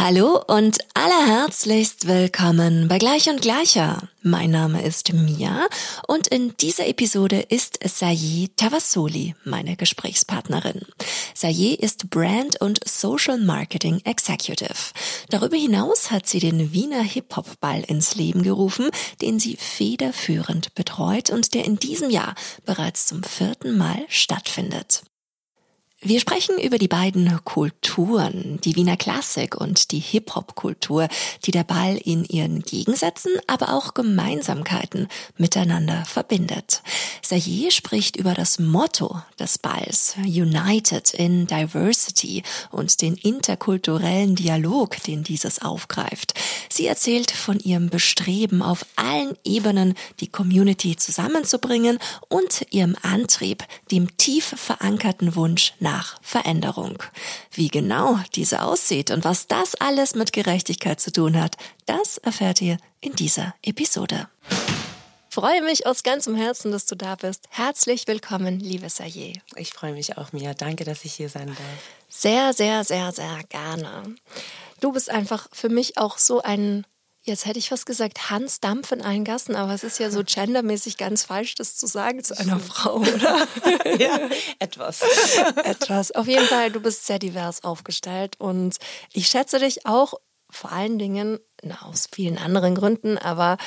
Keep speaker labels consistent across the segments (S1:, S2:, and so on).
S1: Hallo und allerherzlichst willkommen bei Gleich und Gleicher. Mein Name ist Mia und in dieser Episode ist Saye Tavasoli meine Gesprächspartnerin. Saye ist Brand und Social Marketing Executive. Darüber hinaus hat sie den Wiener Hip-Hop-Ball ins Leben gerufen, den sie federführend betreut und der in diesem Jahr bereits zum vierten Mal stattfindet. Wir sprechen über die beiden Kulturen, die Wiener Klassik und die Hip-Hop-Kultur, die der Ball in ihren Gegensätzen, aber auch Gemeinsamkeiten miteinander verbindet. Sayer spricht über das Motto des Balls, United in Diversity und den interkulturellen Dialog, den dieses aufgreift. Sie erzählt von ihrem Bestreben, auf allen Ebenen die Community zusammenzubringen und ihrem Antrieb, dem tief verankerten Wunsch nach Veränderung. Wie genau diese aussieht und was das alles mit Gerechtigkeit zu tun hat, das erfährt ihr in dieser Episode. freue mich aus ganzem Herzen, dass du da bist. Herzlich willkommen, liebe Saye.
S2: Ich freue mich auch, Mia. Danke, dass ich hier sein darf.
S1: Sehr, sehr, sehr, sehr gerne. Du bist einfach für mich auch so ein Jetzt hätte ich fast gesagt, Hans Dampf in allen Gassen, aber es ist ja so gendermäßig ganz falsch, das zu sagen zu einer Frau, oder?
S2: ja, etwas.
S1: etwas. Auf jeden Fall, du bist sehr divers aufgestellt und ich schätze dich auch vor allen Dingen, na, aus vielen anderen Gründen, aber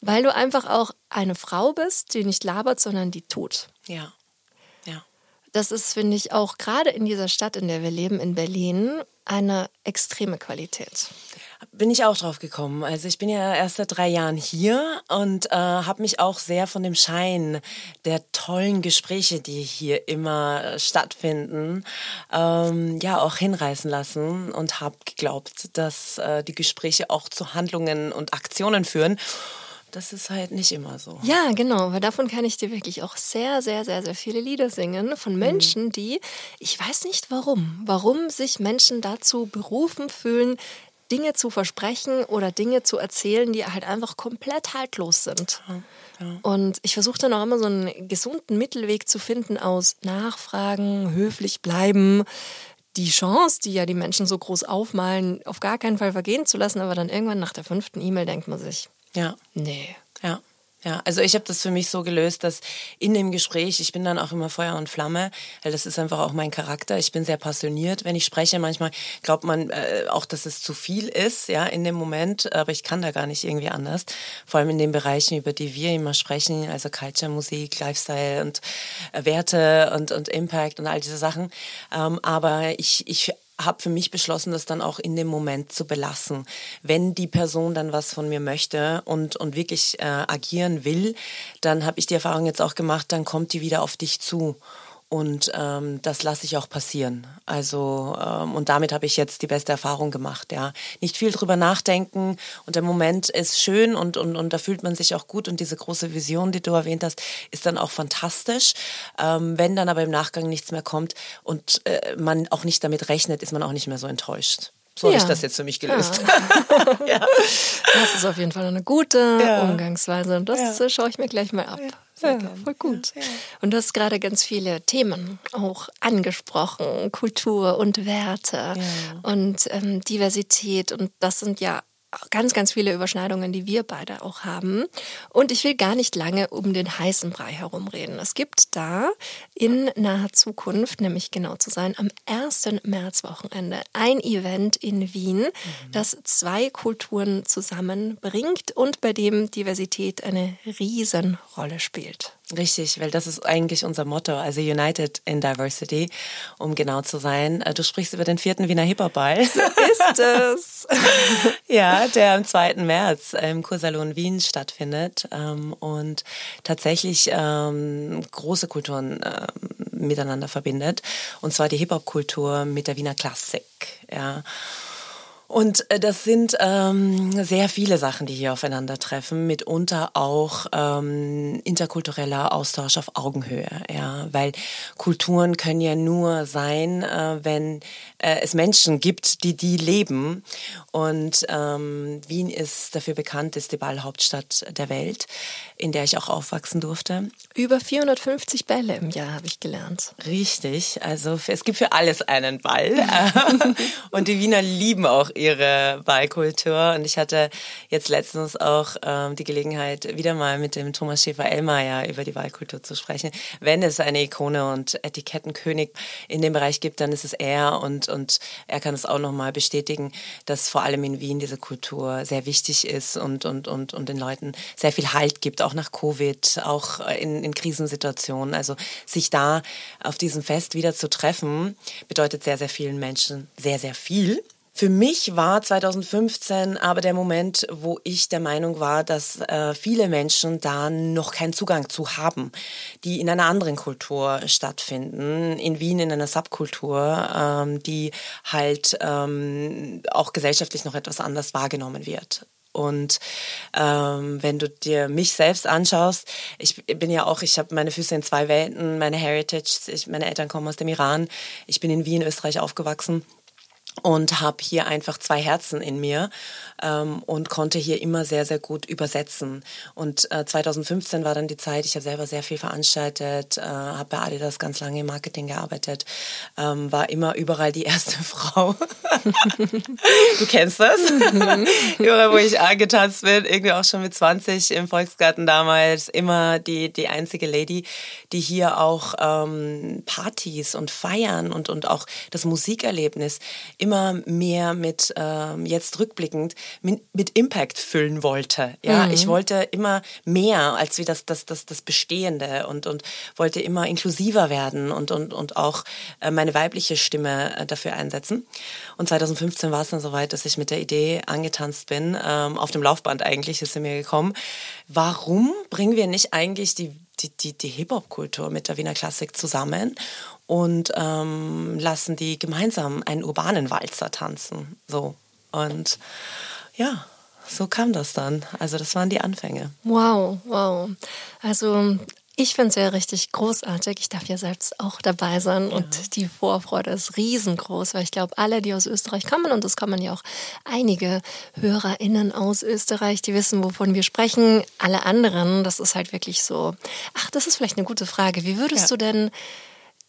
S1: weil du einfach auch eine Frau bist, die nicht labert, sondern die tut.
S2: Ja.
S1: Das ist, finde ich, auch gerade in dieser Stadt, in der wir leben, in Berlin, eine extreme Qualität.
S2: Bin ich auch drauf gekommen. Also ich bin ja erst seit drei Jahren hier und äh, habe mich auch sehr von dem Schein der tollen Gespräche, die hier immer stattfinden, ähm, ja auch hinreißen lassen und habe geglaubt, dass äh, die Gespräche auch zu Handlungen und Aktionen führen. Das ist halt nicht immer so.
S1: Ja, genau, weil davon kann ich dir wirklich auch sehr, sehr, sehr, sehr viele Lieder singen von mhm. Menschen, die, ich weiß nicht warum, warum sich Menschen dazu berufen fühlen, Dinge zu versprechen oder Dinge zu erzählen, die halt einfach komplett haltlos sind. Ja, ja. Und ich versuche dann auch immer so einen gesunden Mittelweg zu finden aus Nachfragen, höflich bleiben, die Chance, die ja die Menschen so groß aufmalen, auf gar keinen Fall vergehen zu lassen, aber dann irgendwann nach der fünften E-Mail denkt man sich,
S2: ja.
S1: Nee.
S2: Ja. Ja, also ich habe das für mich so gelöst, dass in dem Gespräch, ich bin dann auch immer Feuer und Flamme, weil das ist einfach auch mein Charakter. Ich bin sehr passioniert, wenn ich spreche. Manchmal glaubt man äh, auch, dass es zu viel ist, ja, in dem Moment, aber ich kann da gar nicht irgendwie anders. Vor allem in den Bereichen, über die wir immer sprechen, also Culture, Musik, Lifestyle und äh, Werte und, und Impact und all diese Sachen. Ähm, aber ich, ich habe für mich beschlossen, das dann auch in dem Moment zu belassen. Wenn die Person dann was von mir möchte und, und wirklich äh, agieren will, dann habe ich die Erfahrung jetzt auch gemacht, dann kommt die wieder auf dich zu. Und ähm, das lasse ich auch passieren. Also ähm, und damit habe ich jetzt die beste Erfahrung gemacht. Ja, nicht viel drüber nachdenken und der Moment ist schön und und und da fühlt man sich auch gut und diese große Vision, die du erwähnt hast, ist dann auch fantastisch. Ähm, wenn dann aber im Nachgang nichts mehr kommt und äh, man auch nicht damit rechnet, ist man auch nicht mehr so enttäuscht. So ja. habe ich das jetzt für mich gelöst.
S1: Ja. ja. Das ist auf jeden Fall eine gute ja. Umgangsweise und das schaue ich mir gleich mal ab.
S2: Sehr ja, voll
S1: gut. Ja, ja. Und du hast gerade ganz viele Themen auch angesprochen, Kultur und Werte und ähm, Diversität. Und das sind ja ganz, ganz viele Überschneidungen, die wir beide auch haben. Und ich will gar nicht lange um den heißen Brei herumreden. Es gibt da in naher Zukunft, nämlich genau zu sein, am 1. Märzwochenende ein Event in Wien, mhm. das zwei Kulturen zusammenbringt und bei dem Diversität eine Riesenrolle spielt.
S2: Richtig, weil das ist eigentlich unser Motto, also United in Diversity, um genau zu sein. Äh, du sprichst über den vierten Wiener Hip-Hop-Ball.
S1: So ist es.
S2: ja, der am 2. März im Kursalon Wien stattfindet ähm, und tatsächlich ähm, große Kulturen ähm, miteinander verbindet. Und zwar die Hip-Hop-Kultur mit der Wiener Klassik. Ja. Und äh, das sind ähm, sehr viele Sachen, die hier aufeinandertreffen, mitunter auch ähm, interkultureller Austausch auf Augenhöhe, ja, weil Kulturen können ja nur sein, äh, wenn äh, es Menschen gibt, die die leben. Und ähm, Wien ist dafür bekannt, ist die Ballhauptstadt der Welt, in der ich auch aufwachsen durfte.
S1: Über 450 Bälle im Jahr habe ich gelernt.
S2: Richtig, also es gibt für alles einen Ball. und die Wiener lieben auch ihre Ballkultur. Und ich hatte jetzt letztens auch ähm, die Gelegenheit, wieder mal mit dem Thomas Schäfer-Ellmeier über die Ballkultur zu sprechen. Wenn es eine Ikone und Etikettenkönig in dem Bereich gibt, dann ist es er. Und, und er kann es auch nochmal bestätigen, dass vor allem in Wien diese Kultur sehr wichtig ist und, und, und, und den Leuten sehr viel Halt gibt, auch nach Covid, auch in, in Krisensituationen. Also sich da auf diesem Fest wieder zu treffen, bedeutet sehr, sehr vielen Menschen sehr, sehr viel. Für mich war 2015 aber der Moment, wo ich der Meinung war, dass äh, viele Menschen da noch keinen Zugang zu haben, die in einer anderen Kultur stattfinden, in Wien in einer Subkultur, ähm, die halt ähm, auch gesellschaftlich noch etwas anders wahrgenommen wird. Und ähm, wenn du dir mich selbst anschaust, ich bin ja auch, ich habe meine Füße in zwei Welten, meine Heritage, ich, meine Eltern kommen aus dem Iran, ich bin in Wien, Österreich aufgewachsen und habe hier einfach zwei Herzen in mir ähm, und konnte hier immer sehr, sehr gut übersetzen. Und äh, 2015 war dann die Zeit, ich habe selber sehr viel veranstaltet, äh, habe bei Adidas ganz lange im Marketing gearbeitet, ähm, war immer überall die erste Frau. du kennst das? Mhm. überall, wo ich angetanzt bin, irgendwie auch schon mit 20 im Volksgarten damals, immer die, die einzige Lady, die hier auch ähm, Partys und Feiern und, und auch das Musikerlebnis immer mehr mit, ähm, jetzt rückblickend, mit, mit Impact füllen wollte. Ja, mhm. ich wollte immer mehr als wie das, das, das, das Bestehende und, und wollte immer inklusiver werden und, und, und auch äh, meine weibliche Stimme äh, dafür einsetzen. Und 2015 war es dann soweit, dass ich mit der Idee angetanzt bin, ähm, auf dem Laufband eigentlich ist sie mir gekommen. Warum bringen wir nicht eigentlich die die, die, die Hip-Hop-Kultur mit der Wiener Klassik zusammen und ähm, lassen die gemeinsam einen urbanen Walzer tanzen. So. Und ja, so kam das dann. Also das waren die Anfänge.
S1: Wow, wow. Also ich finde es ja richtig großartig. Ich darf ja selbst auch dabei sein ja. und die Vorfreude ist riesengroß, weil ich glaube, alle, die aus Österreich kommen, und es kommen ja auch einige HörerInnen aus Österreich, die wissen, wovon wir sprechen. Alle anderen, das ist halt wirklich so. Ach, das ist vielleicht eine gute Frage. Wie würdest ja. du denn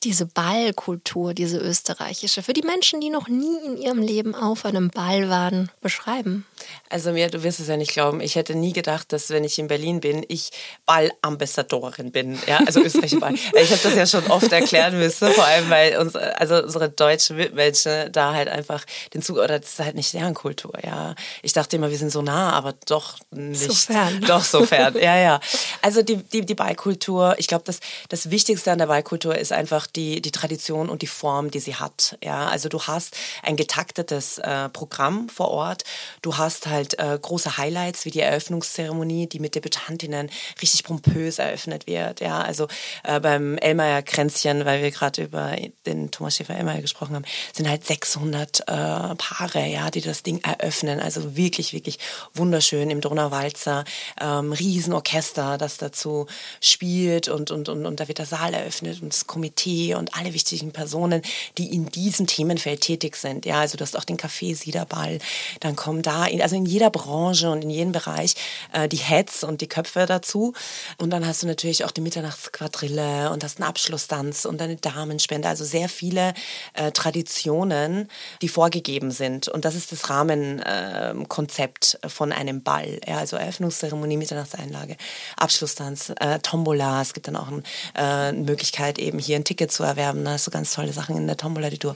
S1: diese Ballkultur, diese österreichische, für die Menschen, die noch nie in ihrem Leben auf einem Ball waren, beschreiben?
S2: Also mir, du wirst es ja nicht glauben, ich hätte nie gedacht, dass wenn ich in Berlin bin, ich Ballambassadorin bin. Ja, also österreichische Ball. ich habe das ja schon oft erklären müssen, vor allem weil uns, also unsere deutschen Mitmenschen da halt einfach den Zug, oder das ist halt nicht deren Kultur, ja. Ich dachte immer, wir sind so nah, aber doch nicht. So
S1: fern.
S2: Doch so fern, ja, ja. Also die, die, die Ballkultur, ich glaube, das, das Wichtigste an der Ballkultur ist einfach die, die Tradition und die Form, die sie hat. Ja, also du hast ein getaktetes äh, Programm vor Ort. Du hast halt äh, große Highlights wie die Eröffnungszeremonie, die mit Debütantinnen richtig pompös eröffnet wird. Ja, also äh, beim Elmayer Kränzchen, weil wir gerade über den Thomas Schäfer Elmayer gesprochen haben, sind halt 600 äh, Paare, ja, die das Ding eröffnen. Also wirklich, wirklich wunderschön im Donauwalzer, ähm, Riesenorchester, das dazu spielt und, und, und, und da wird der Saal eröffnet und das Komitee und alle wichtigen Personen, die in diesem Themenfeld tätig sind. Ja, also du hast auch den Café Siederball, dann kommen da, in, also in jeder Branche und in jedem Bereich äh, die Heads und die Köpfe dazu. Und dann hast du natürlich auch die Mitternachtsquadrille und hast einen Abschlusstanz und eine Damenspende. Also sehr viele äh, Traditionen, die vorgegeben sind. Und das ist das Rahmenkonzept äh, von einem Ball. Ja, also Eröffnungszeremonie, Mitternachtseinlage, Abschlusstanz, äh, Tombola. Es gibt dann auch ein, äh, eine Möglichkeit, eben hier ein Ticket zu erwerben. Da hast du ganz tolle Sachen in der Tombola, die du,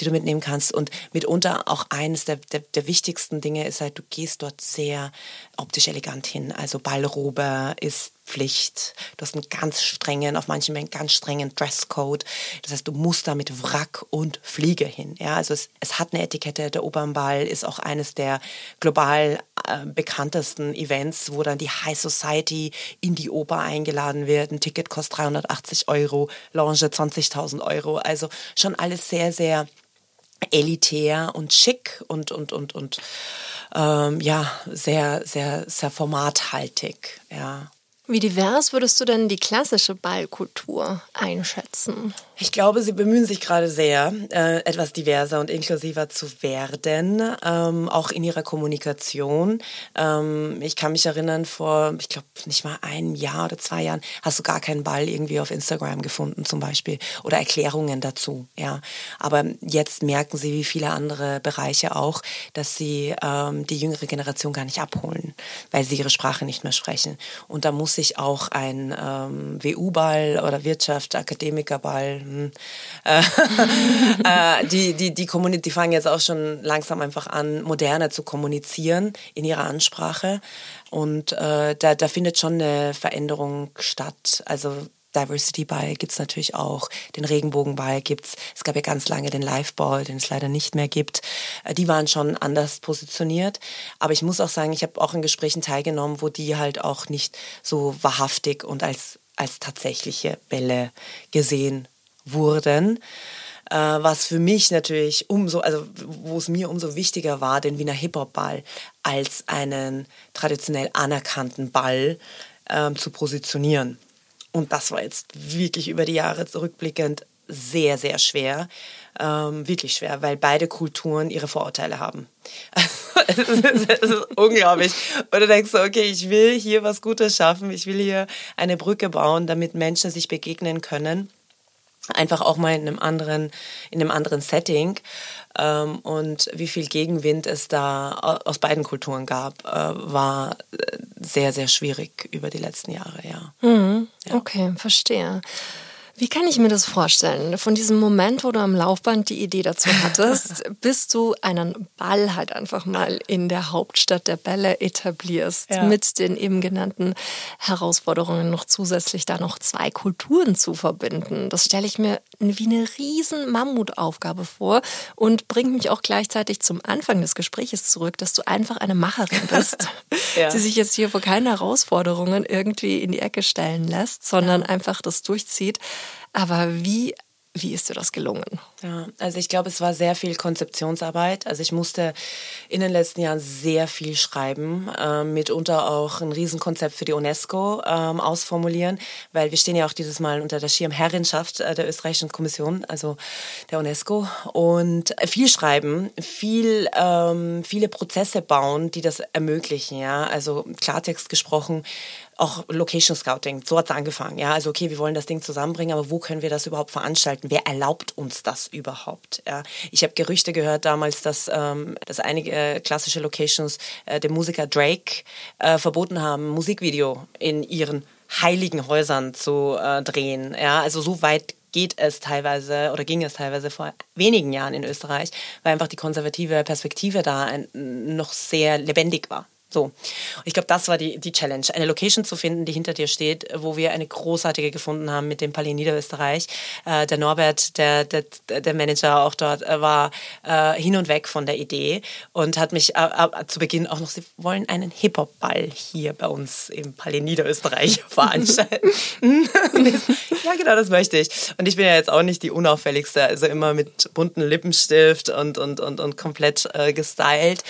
S2: die du mitnehmen kannst. Und mitunter auch eines der, der, der wichtigsten Dinge ist halt, du gehst dort sehr optisch elegant hin. Also Ballrobe ist Pflicht. Du hast einen ganz strengen, auf manchen Mengen ganz strengen Dresscode. Das heißt, du musst da mit Wrack und Fliege hin. Ja, also es, es hat eine Etikette. Der Opernball ist auch eines der global äh, bekanntesten Events, wo dann die High Society in die Oper eingeladen wird. Ein Ticket kostet 380 Euro, Lounge 20.000 Euro. Also schon alles sehr, sehr elitär und schick und, und, und, und ähm, ja, sehr, sehr, sehr formathaltig, ja.
S1: Wie divers würdest du denn die klassische Ballkultur einschätzen?
S2: Ich glaube, sie bemühen sich gerade sehr, äh, etwas diverser und inklusiver zu werden, ähm, auch in ihrer Kommunikation. Ähm, ich kann mich erinnern, vor, ich glaube, nicht mal einem Jahr oder zwei Jahren hast du gar keinen Ball irgendwie auf Instagram gefunden zum Beispiel oder Erklärungen dazu. Ja, aber jetzt merken sie, wie viele andere Bereiche auch, dass sie ähm, die jüngere Generation gar nicht abholen, weil sie ihre Sprache nicht mehr sprechen. Und da muss sich auch ein ähm, WU-Ball oder Wirtschaft, Akademikerball hm. Äh, äh, die, die, die, die fangen jetzt auch schon langsam einfach an, moderner zu kommunizieren in ihrer Ansprache. Und äh, da, da findet schon eine Veränderung statt. Also Diversity Ball gibt es natürlich auch, den Regenbogenball gibt es. Es gab ja ganz lange den Liveball, den es leider nicht mehr gibt. Äh, die waren schon anders positioniert. Aber ich muss auch sagen, ich habe auch in Gesprächen teilgenommen, wo die halt auch nicht so wahrhaftig und als, als tatsächliche Bälle gesehen wurden. Äh, was für mich natürlich umso, also wo es mir umso wichtiger war, den Wiener Hip-Hop-Ball als einen traditionell anerkannten Ball ähm, zu positionieren. Und das war jetzt wirklich über die Jahre zurückblickend sehr, sehr schwer. Ähm, wirklich schwer, weil beide Kulturen ihre Vorurteile haben. es, ist, ist unglaublich. Und du denkst so, okay, ich will hier was Gutes schaffen, ich will hier eine Brücke bauen, damit Menschen sich begegnen können einfach auch mal in einem anderen, in einem anderen Setting. Ähm, und wie viel Gegenwind es da aus beiden Kulturen gab, äh, war äh, sehr, sehr schwierig über die letzten Jahre, ja.
S1: Mhm. ja. Okay, verstehe. Wie kann ich mir das vorstellen? Von diesem Moment, wo du am Laufband die Idee dazu hattest, bis du einen Ball halt einfach mal in der Hauptstadt der Bälle etablierst, ja. mit den eben genannten Herausforderungen noch zusätzlich da noch zwei Kulturen zu verbinden. Das stelle ich mir wie eine riesen Mammutaufgabe vor und bringt mich auch gleichzeitig zum Anfang des Gesprächs zurück, dass du einfach eine Macherin bist, ja. die sich jetzt hier vor keine Herausforderungen irgendwie in die Ecke stellen lässt, sondern ja. einfach das durchzieht. Aber wie wie ist dir das gelungen?
S2: Ja, also ich glaube, es war sehr viel Konzeptionsarbeit. Also ich musste in den letzten Jahren sehr viel schreiben, äh, mitunter auch ein Riesenkonzept für die UNESCO ähm, ausformulieren, weil wir stehen ja auch dieses Mal unter der Schirmherrinschaft äh, der österreichischen Kommission, also der UNESCO. Und viel schreiben, viel, ähm, viele Prozesse bauen, die das ermöglichen. Ja, also Klartext gesprochen, auch Location Scouting, so hat es angefangen. Ja, also okay, wir wollen das Ding zusammenbringen, aber wo können wir das überhaupt veranstalten? Wer erlaubt uns das überhaupt? Ja, ich habe Gerüchte gehört damals, dass, ähm, dass einige äh, klassische Locations äh, dem Musiker Drake äh, verboten haben, Musikvideo in ihren heiligen Häusern zu äh, drehen. Ja, also so weit geht es teilweise oder ging es teilweise vor wenigen Jahren in Österreich, weil einfach die konservative Perspektive da ein, noch sehr lebendig war. So, ich glaube, das war die, die Challenge, eine Location zu finden, die hinter dir steht, wo wir eine großartige gefunden haben mit dem Palais Niederösterreich. Äh, der Norbert, der, der, der Manager auch dort, äh, war äh, hin und weg von der Idee und hat mich äh, zu Beginn auch noch, sie wollen einen Hip-Hop-Ball hier bei uns im Palais Niederösterreich veranstalten. ja, genau, das möchte ich. Und ich bin ja jetzt auch nicht die unauffälligste, also immer mit bunten Lippenstift und, und, und, und komplett äh, gestylt.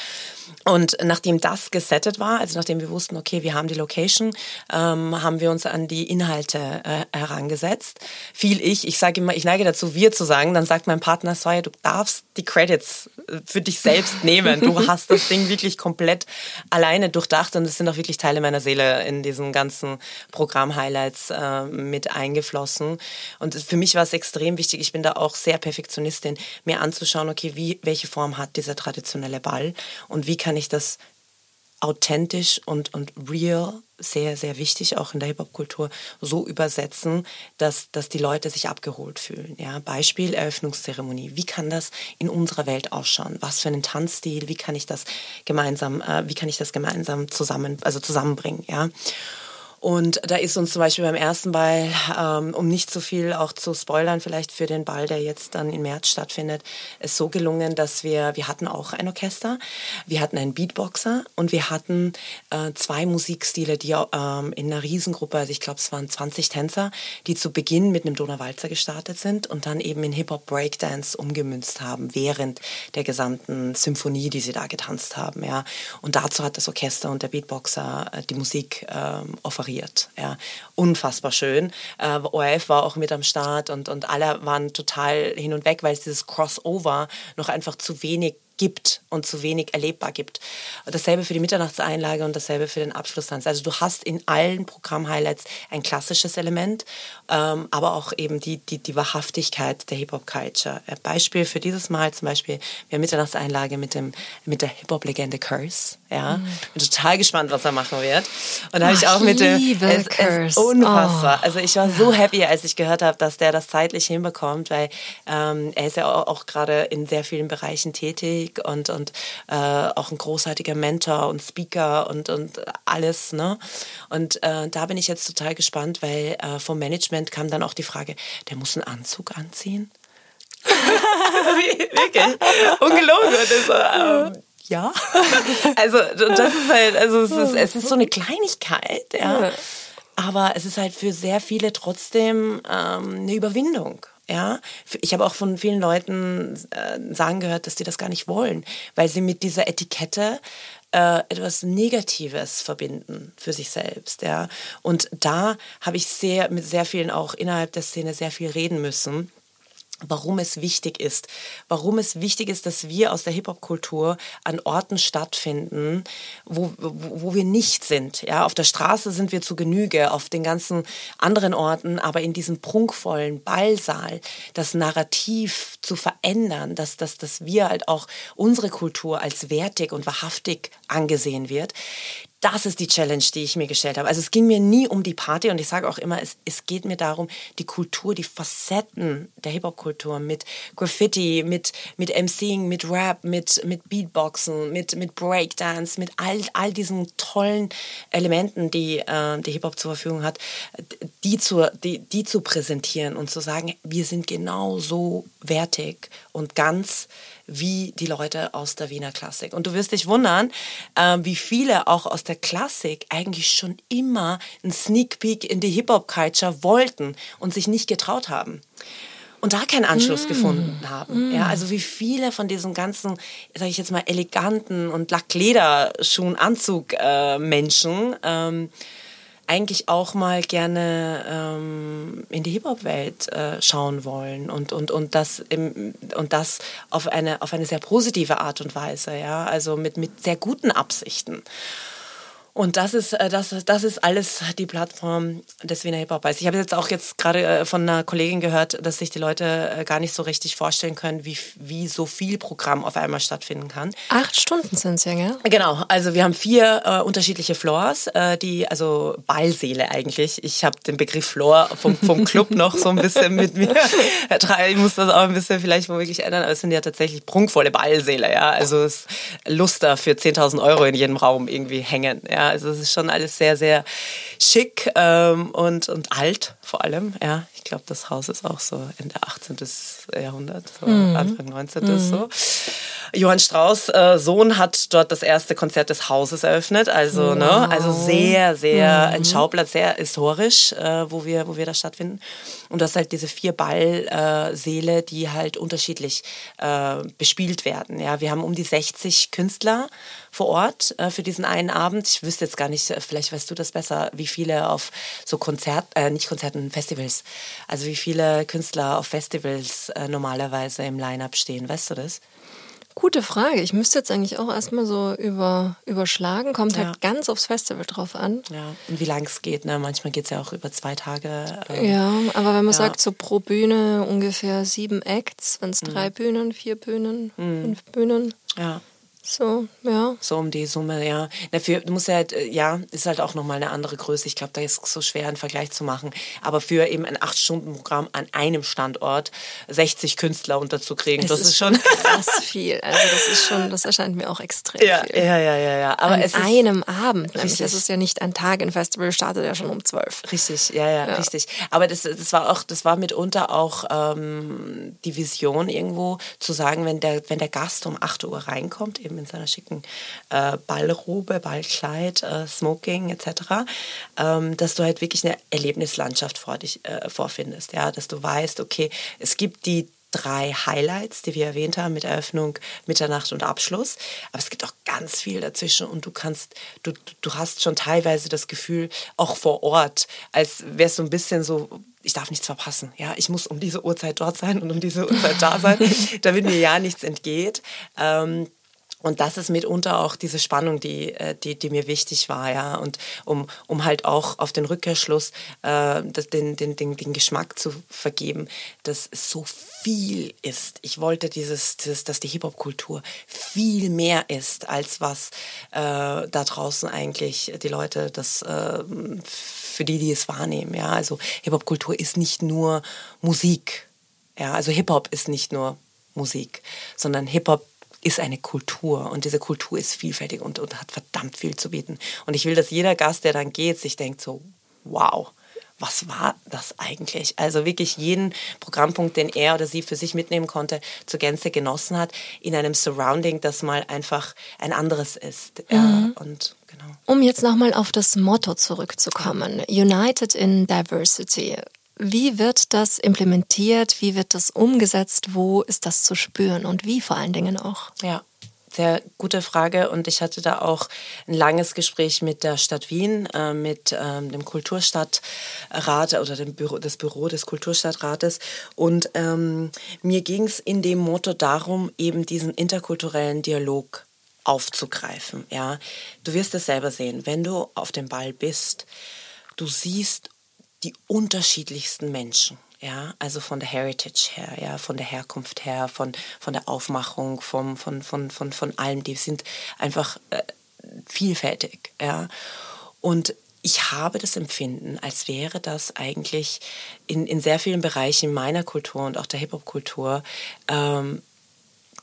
S2: Und nachdem das gesettet war, also nachdem wir wussten, okay, wir haben die Location, ähm, haben wir uns an die Inhalte äh, herangesetzt. Viel ich, ich sage immer, ich neige dazu, wir zu sagen, dann sagt mein Partner, Soja, du darfst die Credits für dich selbst nehmen. Du hast das Ding wirklich komplett alleine durchdacht und es sind auch wirklich Teile meiner Seele in diesen ganzen Programm-Highlights äh, mit eingeflossen. Und für mich war es extrem wichtig, ich bin da auch sehr Perfektionistin, mir anzuschauen, okay, wie, welche Form hat dieser traditionelle Ball und wie kann ich das authentisch und, und real, sehr, sehr wichtig, auch in der Hip-Hop-Kultur, so übersetzen, dass, dass die Leute sich abgeholt fühlen. Ja? Beispiel Eröffnungszeremonie. Wie kann das in unserer Welt ausschauen? Was für einen Tanzstil? Wie kann ich das gemeinsam, äh, wie kann ich das gemeinsam zusammen, also zusammenbringen? Ja? Und da ist uns zum Beispiel beim ersten Ball, ähm, um nicht zu viel auch zu spoilern, vielleicht für den Ball, der jetzt dann im März stattfindet, ist so gelungen, dass wir, wir hatten auch ein Orchester, wir hatten einen Beatboxer und wir hatten äh, zwei Musikstile, die ähm, in einer Riesengruppe, also ich glaube es waren 20 Tänzer, die zu Beginn mit einem Donauwalzer gestartet sind und dann eben in Hip-Hop Breakdance umgemünzt haben, während der gesamten Symphonie, die sie da getanzt haben. Ja. Und dazu hat das Orchester und der Beatboxer äh, die Musik ähm, offeriert. Ja. Unfassbar schön. Äh, ORF war auch mit am Start und, und alle waren total hin und weg, weil es dieses Crossover noch einfach zu wenig gibt und zu wenig erlebbar gibt. Dasselbe für die Mitternachtseinlage und dasselbe für den Abschlusstanz. Also du hast in allen Programm-Highlights ein klassisches Element, ähm, aber auch eben die, die, die Wahrhaftigkeit der Hip-Hop-Culture. Beispiel für dieses Mal zum Beispiel, wir haben Mitternachtseinlage mit, dem, mit der Hip-Hop-Legende Curse. Ja? Mhm. Bin total gespannt, was er machen wird. Und da habe ich auch mit dem... Es, es, unfassbar. Oh. Also ich war so happy, als ich gehört habe, dass der das zeitlich hinbekommt, weil ähm, er ist ja auch, auch gerade in sehr vielen Bereichen tätig Musik und, und äh, auch ein großartiger Mentor und Speaker und, und alles. Ne? Und äh, da bin ich jetzt total gespannt, weil äh, vom Management kam dann auch die Frage, der muss einen Anzug anziehen. Wirklich, ungelogen. So, ähm, ja. Also das ist halt, also es ist, es ist so eine Kleinigkeit, ja. Aber es ist halt für sehr viele trotzdem ähm, eine Überwindung. Ja, ich habe auch von vielen Leuten äh, sagen gehört, dass die das gar nicht wollen, weil sie mit dieser Etikette äh, etwas Negatives verbinden für sich selbst. Ja, und da habe ich sehr mit sehr vielen auch innerhalb der Szene sehr viel reden müssen warum es wichtig ist. Warum es wichtig ist, dass wir aus der Hip-Hop-Kultur an Orten stattfinden, wo, wo, wo, wir nicht sind. Ja, auf der Straße sind wir zu Genüge, auf den ganzen anderen Orten, aber in diesem prunkvollen Ballsaal das Narrativ zu verändern, dass, dass, dass wir halt auch unsere Kultur als wertig und wahrhaftig angesehen wird, das ist die Challenge, die ich mir gestellt habe. Also es ging mir nie um die Party und ich sage auch immer, es, es geht mir darum, die Kultur, die Facetten der Hip-Hop-Kultur mit Graffiti, mit, mit MCing, mit Rap, mit, mit Beatboxen, mit, mit Breakdance, mit all, all diesen tollen Elementen, die äh, die Hip-Hop zur Verfügung hat, die zu, die, die zu präsentieren und zu sagen, wir sind genauso wertig und ganz wie die Leute aus der Wiener Klassik. Und du wirst dich wundern, äh, wie viele auch aus der Klassik eigentlich schon immer einen Sneak Peek in die Hip-Hop-Culture wollten und sich nicht getraut haben und da keinen Anschluss mm. gefunden haben. Mm. Ja, also wie viele von diesen ganzen, sage ich jetzt mal, eleganten und Lacklederschuhen, Anzug äh, Menschen ähm, eigentlich auch mal gerne ähm, in die Hip-Hop-Welt äh, schauen wollen und, und, und, das, im, und das auf eine, auf eine sehr positive Art und Weise, ja, also mit, mit sehr guten Absichten. Und das ist, äh, das, das ist alles die Plattform des Wiener Hip Hop. Ich habe jetzt auch jetzt gerade äh, von einer Kollegin gehört, dass sich die Leute äh, gar nicht so richtig vorstellen können, wie, wie so viel Programm auf einmal stattfinden kann.
S1: Acht Stunden sind es ja, gell?
S2: Genau. Also wir haben vier äh, unterschiedliche Floors, äh, die, also Ballseele eigentlich. Ich habe den Begriff Floor vom, vom Club noch so ein bisschen mit mir. Ich muss das auch ein bisschen vielleicht womöglich ändern, aber es sind ja tatsächlich prunkvolle Ballseele, ja. Also es Luster für 10.000 Euro in jedem Raum irgendwie hängen, ja also es ist schon alles sehr, sehr schick ähm, und, und alt vor allem. Ja, ich glaube, das Haus ist auch so Ende 18. Jahrhundert, so mhm. Anfang 19. Mhm. so. Johann Strauss äh, Sohn hat dort das erste Konzert des Hauses eröffnet, also ne, wow. ne, also sehr, sehr mhm. ein Schauplatz, sehr historisch, äh, wo wir, wo wir da stattfinden. Und das halt diese vier Ballsäle, äh, die halt unterschiedlich äh, bespielt werden. Ja, wir haben um die 60 Künstler vor Ort äh, für diesen einen Abend. Ich wüsste jetzt gar nicht, äh, vielleicht weißt du das besser, wie viele auf so Konzert, äh, nicht Konzerten, Festivals, also wie viele Künstler auf Festivals äh, normalerweise im Line-Up stehen. Weißt du das?
S1: Gute Frage. Ich müsste jetzt eigentlich auch erstmal so über, überschlagen. Kommt halt ja. halt ganz aufs Festival drauf an.
S2: Ja, und wie lang es geht. Ne? Manchmal geht es ja auch über zwei Tage.
S1: Ähm, ja, aber wenn man ja. sagt, so pro Bühne ungefähr sieben Acts, wenn es mhm. drei Bühnen, vier Bühnen, mhm. fünf Bühnen.
S2: Ja
S1: So, ja.
S2: So um die Summe, ja. Dafür, du musst ja halt, äh, ja, ist halt auch nochmal eine andere Größe. Ich glaube, da ist so schwer einen Vergleich zu machen. Aber für eben ein 8-Stunden-Programm an einem Standort 60 Künstler unterzukriegen, das, das ist schon
S1: krass viel. Also das ist schon, das erscheint mir auch extrem
S2: ja,
S1: viel.
S2: Ja, ja, ja, ja.
S1: Aber an es einem Abend, nämlich. Es ist ja nicht ein Tag, ein Festival startet ja schon um 12.
S2: Richtig, ja, ja, ja. richtig. Aber das, das war auch, das war mitunter auch ähm, die Vision irgendwo zu sagen, wenn der, wenn der Gast um 8 Uhr reinkommt, eben in seiner schicken äh, Ballrobe, Ballkleid, äh, Smoking etc., ähm, dass du halt wirklich eine Erlebnislandschaft vor dich äh, vorfindest. Ja? Dass du weißt, okay, es gibt die drei Highlights, die wir erwähnt haben, mit Eröffnung, Mitternacht und Abschluss. Aber es gibt auch ganz viel dazwischen und du kannst, du, du hast schon teilweise das Gefühl, auch vor Ort, als wärst du ein bisschen so, ich darf nichts verpassen. Ja, ich muss um diese Uhrzeit dort sein und um diese Uhrzeit da sein, damit mir ja nichts entgeht. Ähm, und das ist mitunter auch diese Spannung, die, äh, die, die mir wichtig war, ja. Und um, um halt auch auf den Rückkehrschluss äh, den, den, den, den Geschmack zu vergeben, dass es so viel ist. Ich wollte dieses, dieses dass die Hip-Hop-Kultur viel mehr ist, als was äh, da draußen eigentlich die Leute das äh, für die, die es wahrnehmen. Ja, also Hip-Hop-Kultur ist nicht nur Musik. Ja, also Hip-Hop ist nicht nur Musik, sondern Hip-Hop ist eine Kultur und diese Kultur ist vielfältig und, und hat verdammt viel zu bieten. Und ich will, dass jeder Gast, der dann geht, sich denkt so, wow, was war das eigentlich? Also wirklich jeden Programmpunkt, den er oder sie für sich mitnehmen konnte, zur Gänze genossen hat, in einem Surrounding, das mal einfach ein anderes ist. Mhm. Ja, und genau.
S1: Um jetzt nochmal auf das Motto zurückzukommen, United in Diversity. Wie wird das implementiert? Wie wird das umgesetzt? Wo ist das zu spüren und wie vor allen Dingen auch?
S2: Ja, sehr gute Frage und ich hatte da auch ein langes Gespräch mit der Stadt Wien, äh, mit ähm, dem Kulturstadtrat oder dem Büro, das Büro des Kulturstadtrates und ähm, mir ging es in dem Motto darum, eben diesen interkulturellen Dialog aufzugreifen. Ja, du wirst es selber sehen, wenn du auf dem Ball bist, du siehst die unterschiedlichsten Menschen. Ja, also von der Heritage her, ja, von der Herkunft her, von, von der Aufmachung, vom, von, von, von, von allem. Die sind einfach äh, vielfältig, ja. Und ich habe das Empfinden, als wäre das eigentlich in, in sehr vielen Bereichen meiner Kultur und auch der Hip-Hop-Kultur ähm,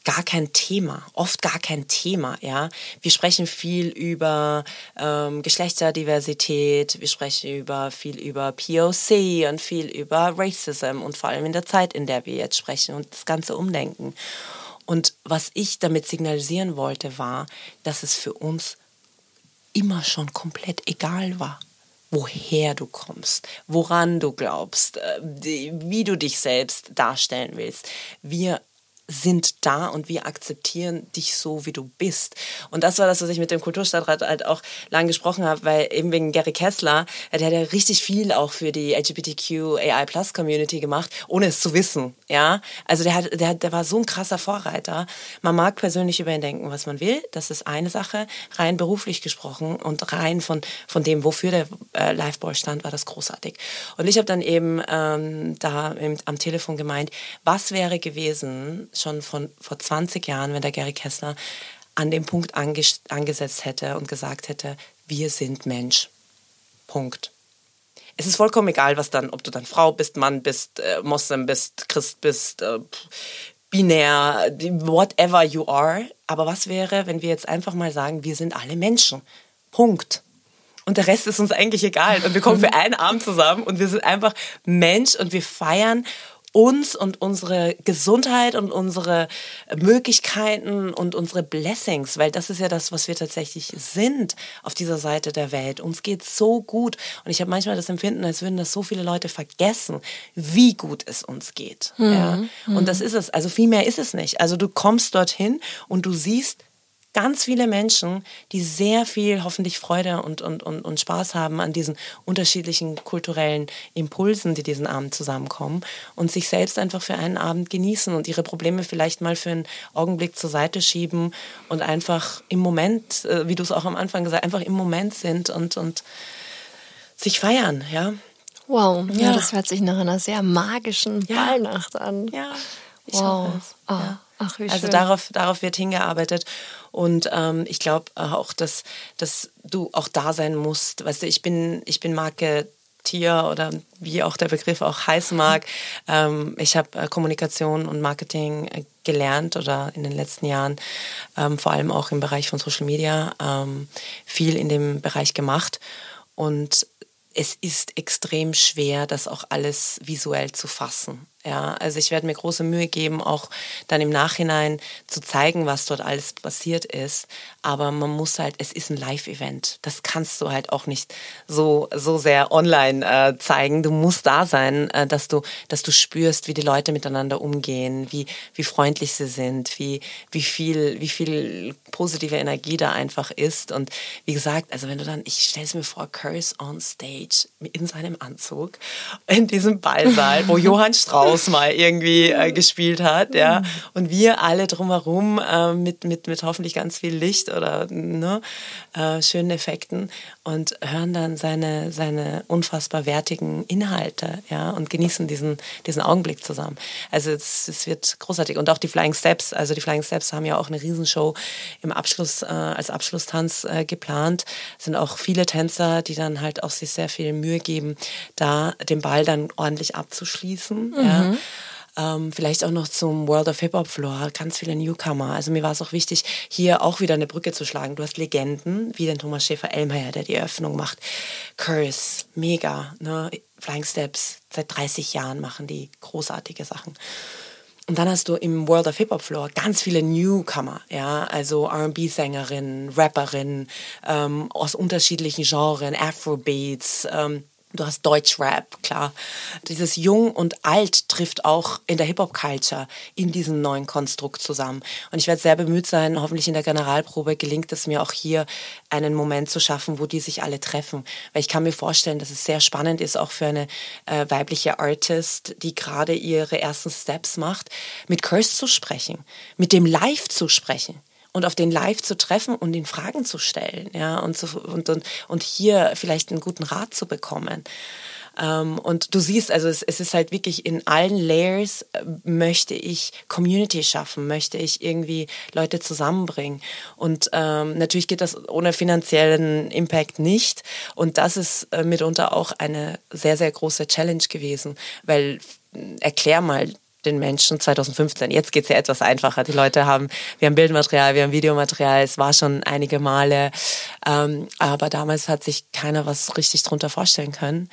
S2: gar kein Thema, oft gar kein Thema. Ja, wir sprechen viel über ähm, Geschlechterdiversität, wir sprechen über viel über POC und viel über Racism und vor allem in der Zeit, in der wir jetzt sprechen und das ganze Umdenken. Und was ich damit signalisieren wollte, war, dass es für uns immer schon komplett egal war woher du kommst, woran du glaubst, äh, wie du dich selbst darstellen willst. Wir sind da und wir akzeptieren dich so, wie du bist. Und das war das, was ich mit dem Kulturstadtrat halt auch lang gesprochen habe, weil eben wegen Gary Kessler, der hat ja richtig viel auch für die LGBTQ AI Plus Community gemacht, ohne es zu wissen, ja. Also der hat, der, der war so ein krasser Vorreiter. Man mag persönlich über ihn denken, was man will. Das ist eine Sache. Rein beruflich gesprochen und rein von, von dem, wofür der äh, Liveball stand, war das großartig. Und ich habe dann eben ähm, da im, am Telefon gemeint, was wäre gewesen, schon von vor 20 Jahren, wenn der Gary Kessler an dem Punkt anges angesetzt hätte und gesagt hätte, wir sind Mensch. Punkt. Es ist vollkommen egal, was dann, ob du dann Frau bist, Mann bist, äh, Moslem bist, Christ bist, äh, binär, whatever you are. Aber was wäre, wenn wir jetzt einfach mal sagen, wir sind alle Menschen. Punkt. Und der Rest ist uns eigentlich egal. Und wir kommen für einen Abend zusammen und wir sind einfach Mensch und wir feiern uns und unsere Gesundheit und unsere Möglichkeiten und unsere Blessings, weil das ist ja das, was wir tatsächlich sind auf dieser Seite der Welt. Uns geht so gut und ich habe manchmal das Empfinden, als würden das so viele Leute vergessen, wie gut es uns geht. Mhm. Ja? Und das ist es. Also viel mehr ist es nicht. Also du kommst dorthin und du siehst ganz viele Menschen, die sehr viel hoffentlich Freude und, und, und, und Spaß haben an diesen unterschiedlichen kulturellen Impulsen, die diesen Abend zusammenkommen und sich selbst einfach für einen Abend genießen und ihre Probleme vielleicht mal für einen Augenblick zur Seite schieben und einfach im Moment, äh, wie du es auch am Anfang gesagt hast, einfach im Moment sind und, und sich feiern, ja.
S1: Wow, ja, ja das hört sich nach einer sehr magischen ja. Ballnacht an.
S2: Ja,
S1: ich wow. Oh. Ja. Ach, wie
S2: also
S1: schön.
S2: darauf, darauf wird hingearbeitet. Und ähm, ich glaube auch, dass, dass du auch da sein musst. Weißt du, ich bin, ich bin Marke Tier oder wie auch der Begriff auch heißen mag. Ähm, ich habe äh, Kommunikation und Marketing äh, gelernt oder in den letzten Jahren ähm, vor allem auch im Bereich von Social Media ähm, viel in dem Bereich gemacht. Und es ist extrem schwer, das auch alles visuell zu fassen. Ja, also ich werde mir große Mühe geben, auch dann im Nachhinein zu zeigen, was dort alles passiert ist. Aber man muss halt, es ist ein Live-Event. Das kannst du halt auch nicht so, so sehr online äh, zeigen. Du musst da sein, äh, dass du, dass du spürst, wie die Leute miteinander umgehen, wie, wie freundlich sie sind, wie, wie viel, wie viel positive Energie da einfach ist. Und wie gesagt, also wenn du dann, ich stelle es mir vor, Curse on Stage in seinem Anzug in diesem Ballsaal, wo Johann Strauß Haus mal irgendwie äh, gespielt hat, ja. Und wir alle drumherum äh, mit, mit, mit hoffentlich ganz viel Licht oder ne, äh, schönen Effekten und hören dann seine, seine unfassbar wertigen Inhalte, ja, und genießen diesen, diesen Augenblick zusammen. Also es, es wird großartig. Und auch die Flying Steps, also die Flying Steps haben ja auch eine Riesenshow im Abschluss, äh, als Abschlusstanz äh, geplant. Es sind auch viele Tänzer, die dann halt auch sich sehr viel Mühe geben, da den Ball dann ordentlich abzuschließen. Mhm. Ja. Ähm, vielleicht auch noch zum World of Hip Hop Floor, ganz viele Newcomer. Also mir war es auch wichtig, hier auch wieder eine Brücke zu schlagen. Du hast Legenden, wie den Thomas Schäfer-Elmeier, der die Eröffnung macht. Curse, mega. Ne? Flying Steps, seit 30 Jahren machen die großartige Sachen. Und dann hast du im World of Hip Hop Floor ganz viele Newcomer, ja, also R&B-Sängerinnen, Rapperinnen ähm, aus unterschiedlichen Genres, Afrobeats, ähm, Du hast Deutschrap, klar. Dieses Jung und Alt trifft auch in der Hip-Hop-Culture in diesem neuen Konstrukt zusammen. Und ich werde sehr bemüht sein, hoffentlich in der Generalprobe gelingt es mir auch hier einen Moment zu schaffen, wo die sich alle treffen. Weil ich kann mir vorstellen, dass es sehr spannend ist, auch für eine äh, weibliche Artist, die gerade ihre ersten Steps macht, mit Curse zu sprechen, mit dem Live zu sprechen und auf den Live zu treffen und ihn Fragen zu stellen, ja, und, zu, und, und, und hier vielleicht einen guten Rat zu bekommen. Ähm, und du siehst, also es, es, ist halt wirklich in allen Layers äh, möchte ich Community schaffen, möchte ich irgendwie Leute zusammenbringen. Und ähm, natürlich geht das ohne finanziellen Impact nicht. Und das ist äh, mitunter auch eine sehr, sehr große Challenge gewesen, weil erklär mal den Menschen 2015. Jetzt geht es ja etwas einfacher. Die Leute haben, wir haben Bildmaterial, wir haben Videomaterial, es war schon einige Male, ähm, aber damals hat sich keiner was richtig drunter vorstellen können.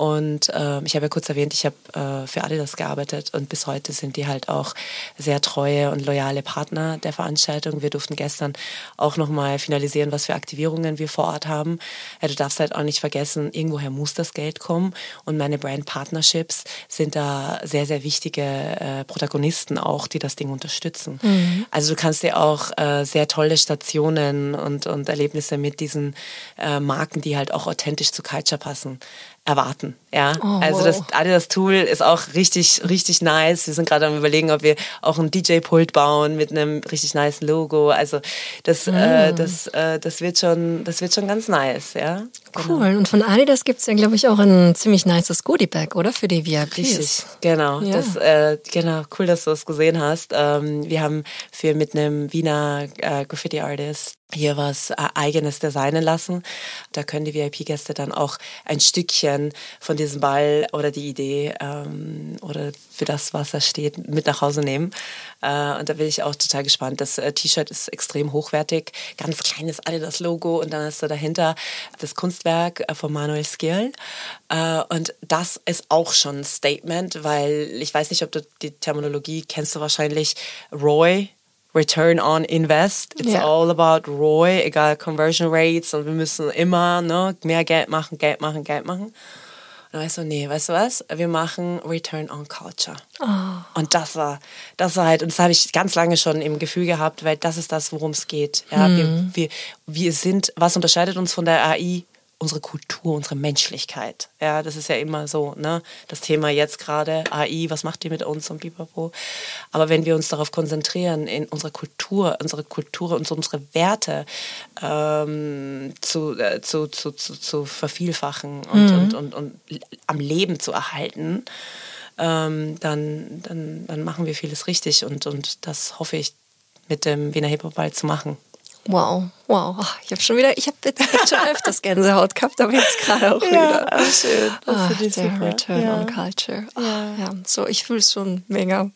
S2: Und äh, ich habe ja kurz erwähnt, ich habe äh, für Adidas gearbeitet und bis heute sind die halt auch sehr treue und loyale Partner der Veranstaltung. Wir durften gestern auch nochmal finalisieren, was für Aktivierungen wir vor Ort haben. Ja, du darfst halt auch nicht vergessen, irgendwoher muss das Geld kommen und meine Brand Partnerships sind da sehr, sehr wichtige äh, Protagonisten auch, die das Ding unterstützen. Mhm. Also du kannst dir auch äh, sehr tolle Stationen und, und Erlebnisse mit diesen äh, Marken, die halt auch authentisch zu Culture passen, erwarten. Ja, oh, also das Adidas Tool ist auch richtig, richtig nice. Wir sind gerade am überlegen, ob wir auch ein DJ-Pult bauen mit einem richtig nice Logo. Also das, mm. äh, das, äh, das wird schon, das wird schon ganz nice, ja.
S1: Genau. Cool. Und von Adidas gibt es ja, glaube ich, auch ein ziemlich nices Goodie-Bag, oder? Für die VIPs.
S2: Richtig, genau. Ja. Das, äh, genau, cool, dass du es gesehen hast. Ähm, wir haben für mit einem Wiener äh, Graffiti-Artist hier was äh, eigenes designen lassen. Da können die VIP-Gäste dann auch ein Stückchen von diesem Ball oder die Idee ähm, oder für das, was da steht, mit nach Hause nehmen. Äh, und da bin ich auch total gespannt. Das äh, T-Shirt ist extrem hochwertig, ganz kleines Adidas-Logo und dann hast du dahinter das Kunstwerk äh, von Manuel Skill. Äh, und das ist auch schon ein Statement, weil ich weiß nicht, ob du die Terminologie kennst du wahrscheinlich. Roy Return on Invest. It's ja. all about ROI, egal Conversion Rates und wir müssen immer ne, mehr Geld machen, Geld machen, Geld machen. Dann weißt du, nee, weißt du was? Wir machen Return on Culture. Oh. Und das war, das war halt, und das habe ich ganz lange schon im Gefühl gehabt, weil das ist das, worum es geht. Ja, hm. wir, wir, wir sind, was unterscheidet uns von der AI? Unsere Kultur, unsere Menschlichkeit. Ja, das ist ja immer so, ne? Das Thema jetzt gerade, AI, was macht die mit uns und bipapo. Aber wenn wir uns darauf konzentrieren, in unserer Kultur, unsere Kultur und unsere Werte ähm, zu, äh, zu, zu, zu, zu vervielfachen und, mhm. und, und, und am Leben zu erhalten, ähm, dann, dann, dann machen wir vieles richtig und, und das hoffe ich mit dem Wiener Hip-Hop bald zu machen.
S1: Wow, wow. Ich habe schon wieder, ich habe jetzt schon öfters Gänsehaut gehabt, aber jetzt gerade auch wieder.
S2: Ja, schön. Das
S1: Ah,
S2: finde ich
S1: der
S2: super.
S1: Return
S2: ja.
S1: on Culture. Ah,
S2: Ja.
S1: ja, so, ich fühle es schon mega.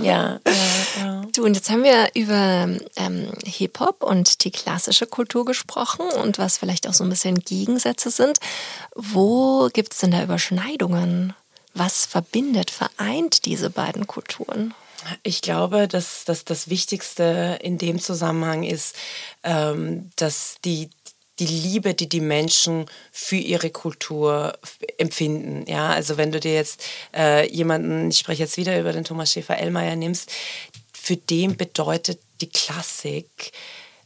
S2: Ja, ja, ja.
S1: Du, und jetzt haben wir über ähm, Hip-Hop und die klassische Kultur gesprochen und was vielleicht auch so ein bisschen Gegensätze sind. Wo gibt es denn da Überschneidungen? Was verbindet, vereint diese beiden Kulturen?
S2: Ich glaube, dass, dass das Wichtigste in dem Zusammenhang ist, ähm, dass die, die Liebe, die die Menschen für ihre Kultur empfinden. Ja, also wenn du dir jetzt äh, jemanden, ich spreche jetzt wieder über den Thomas Schäfer-Ellmeier nimmst, für den bedeutet die Klassik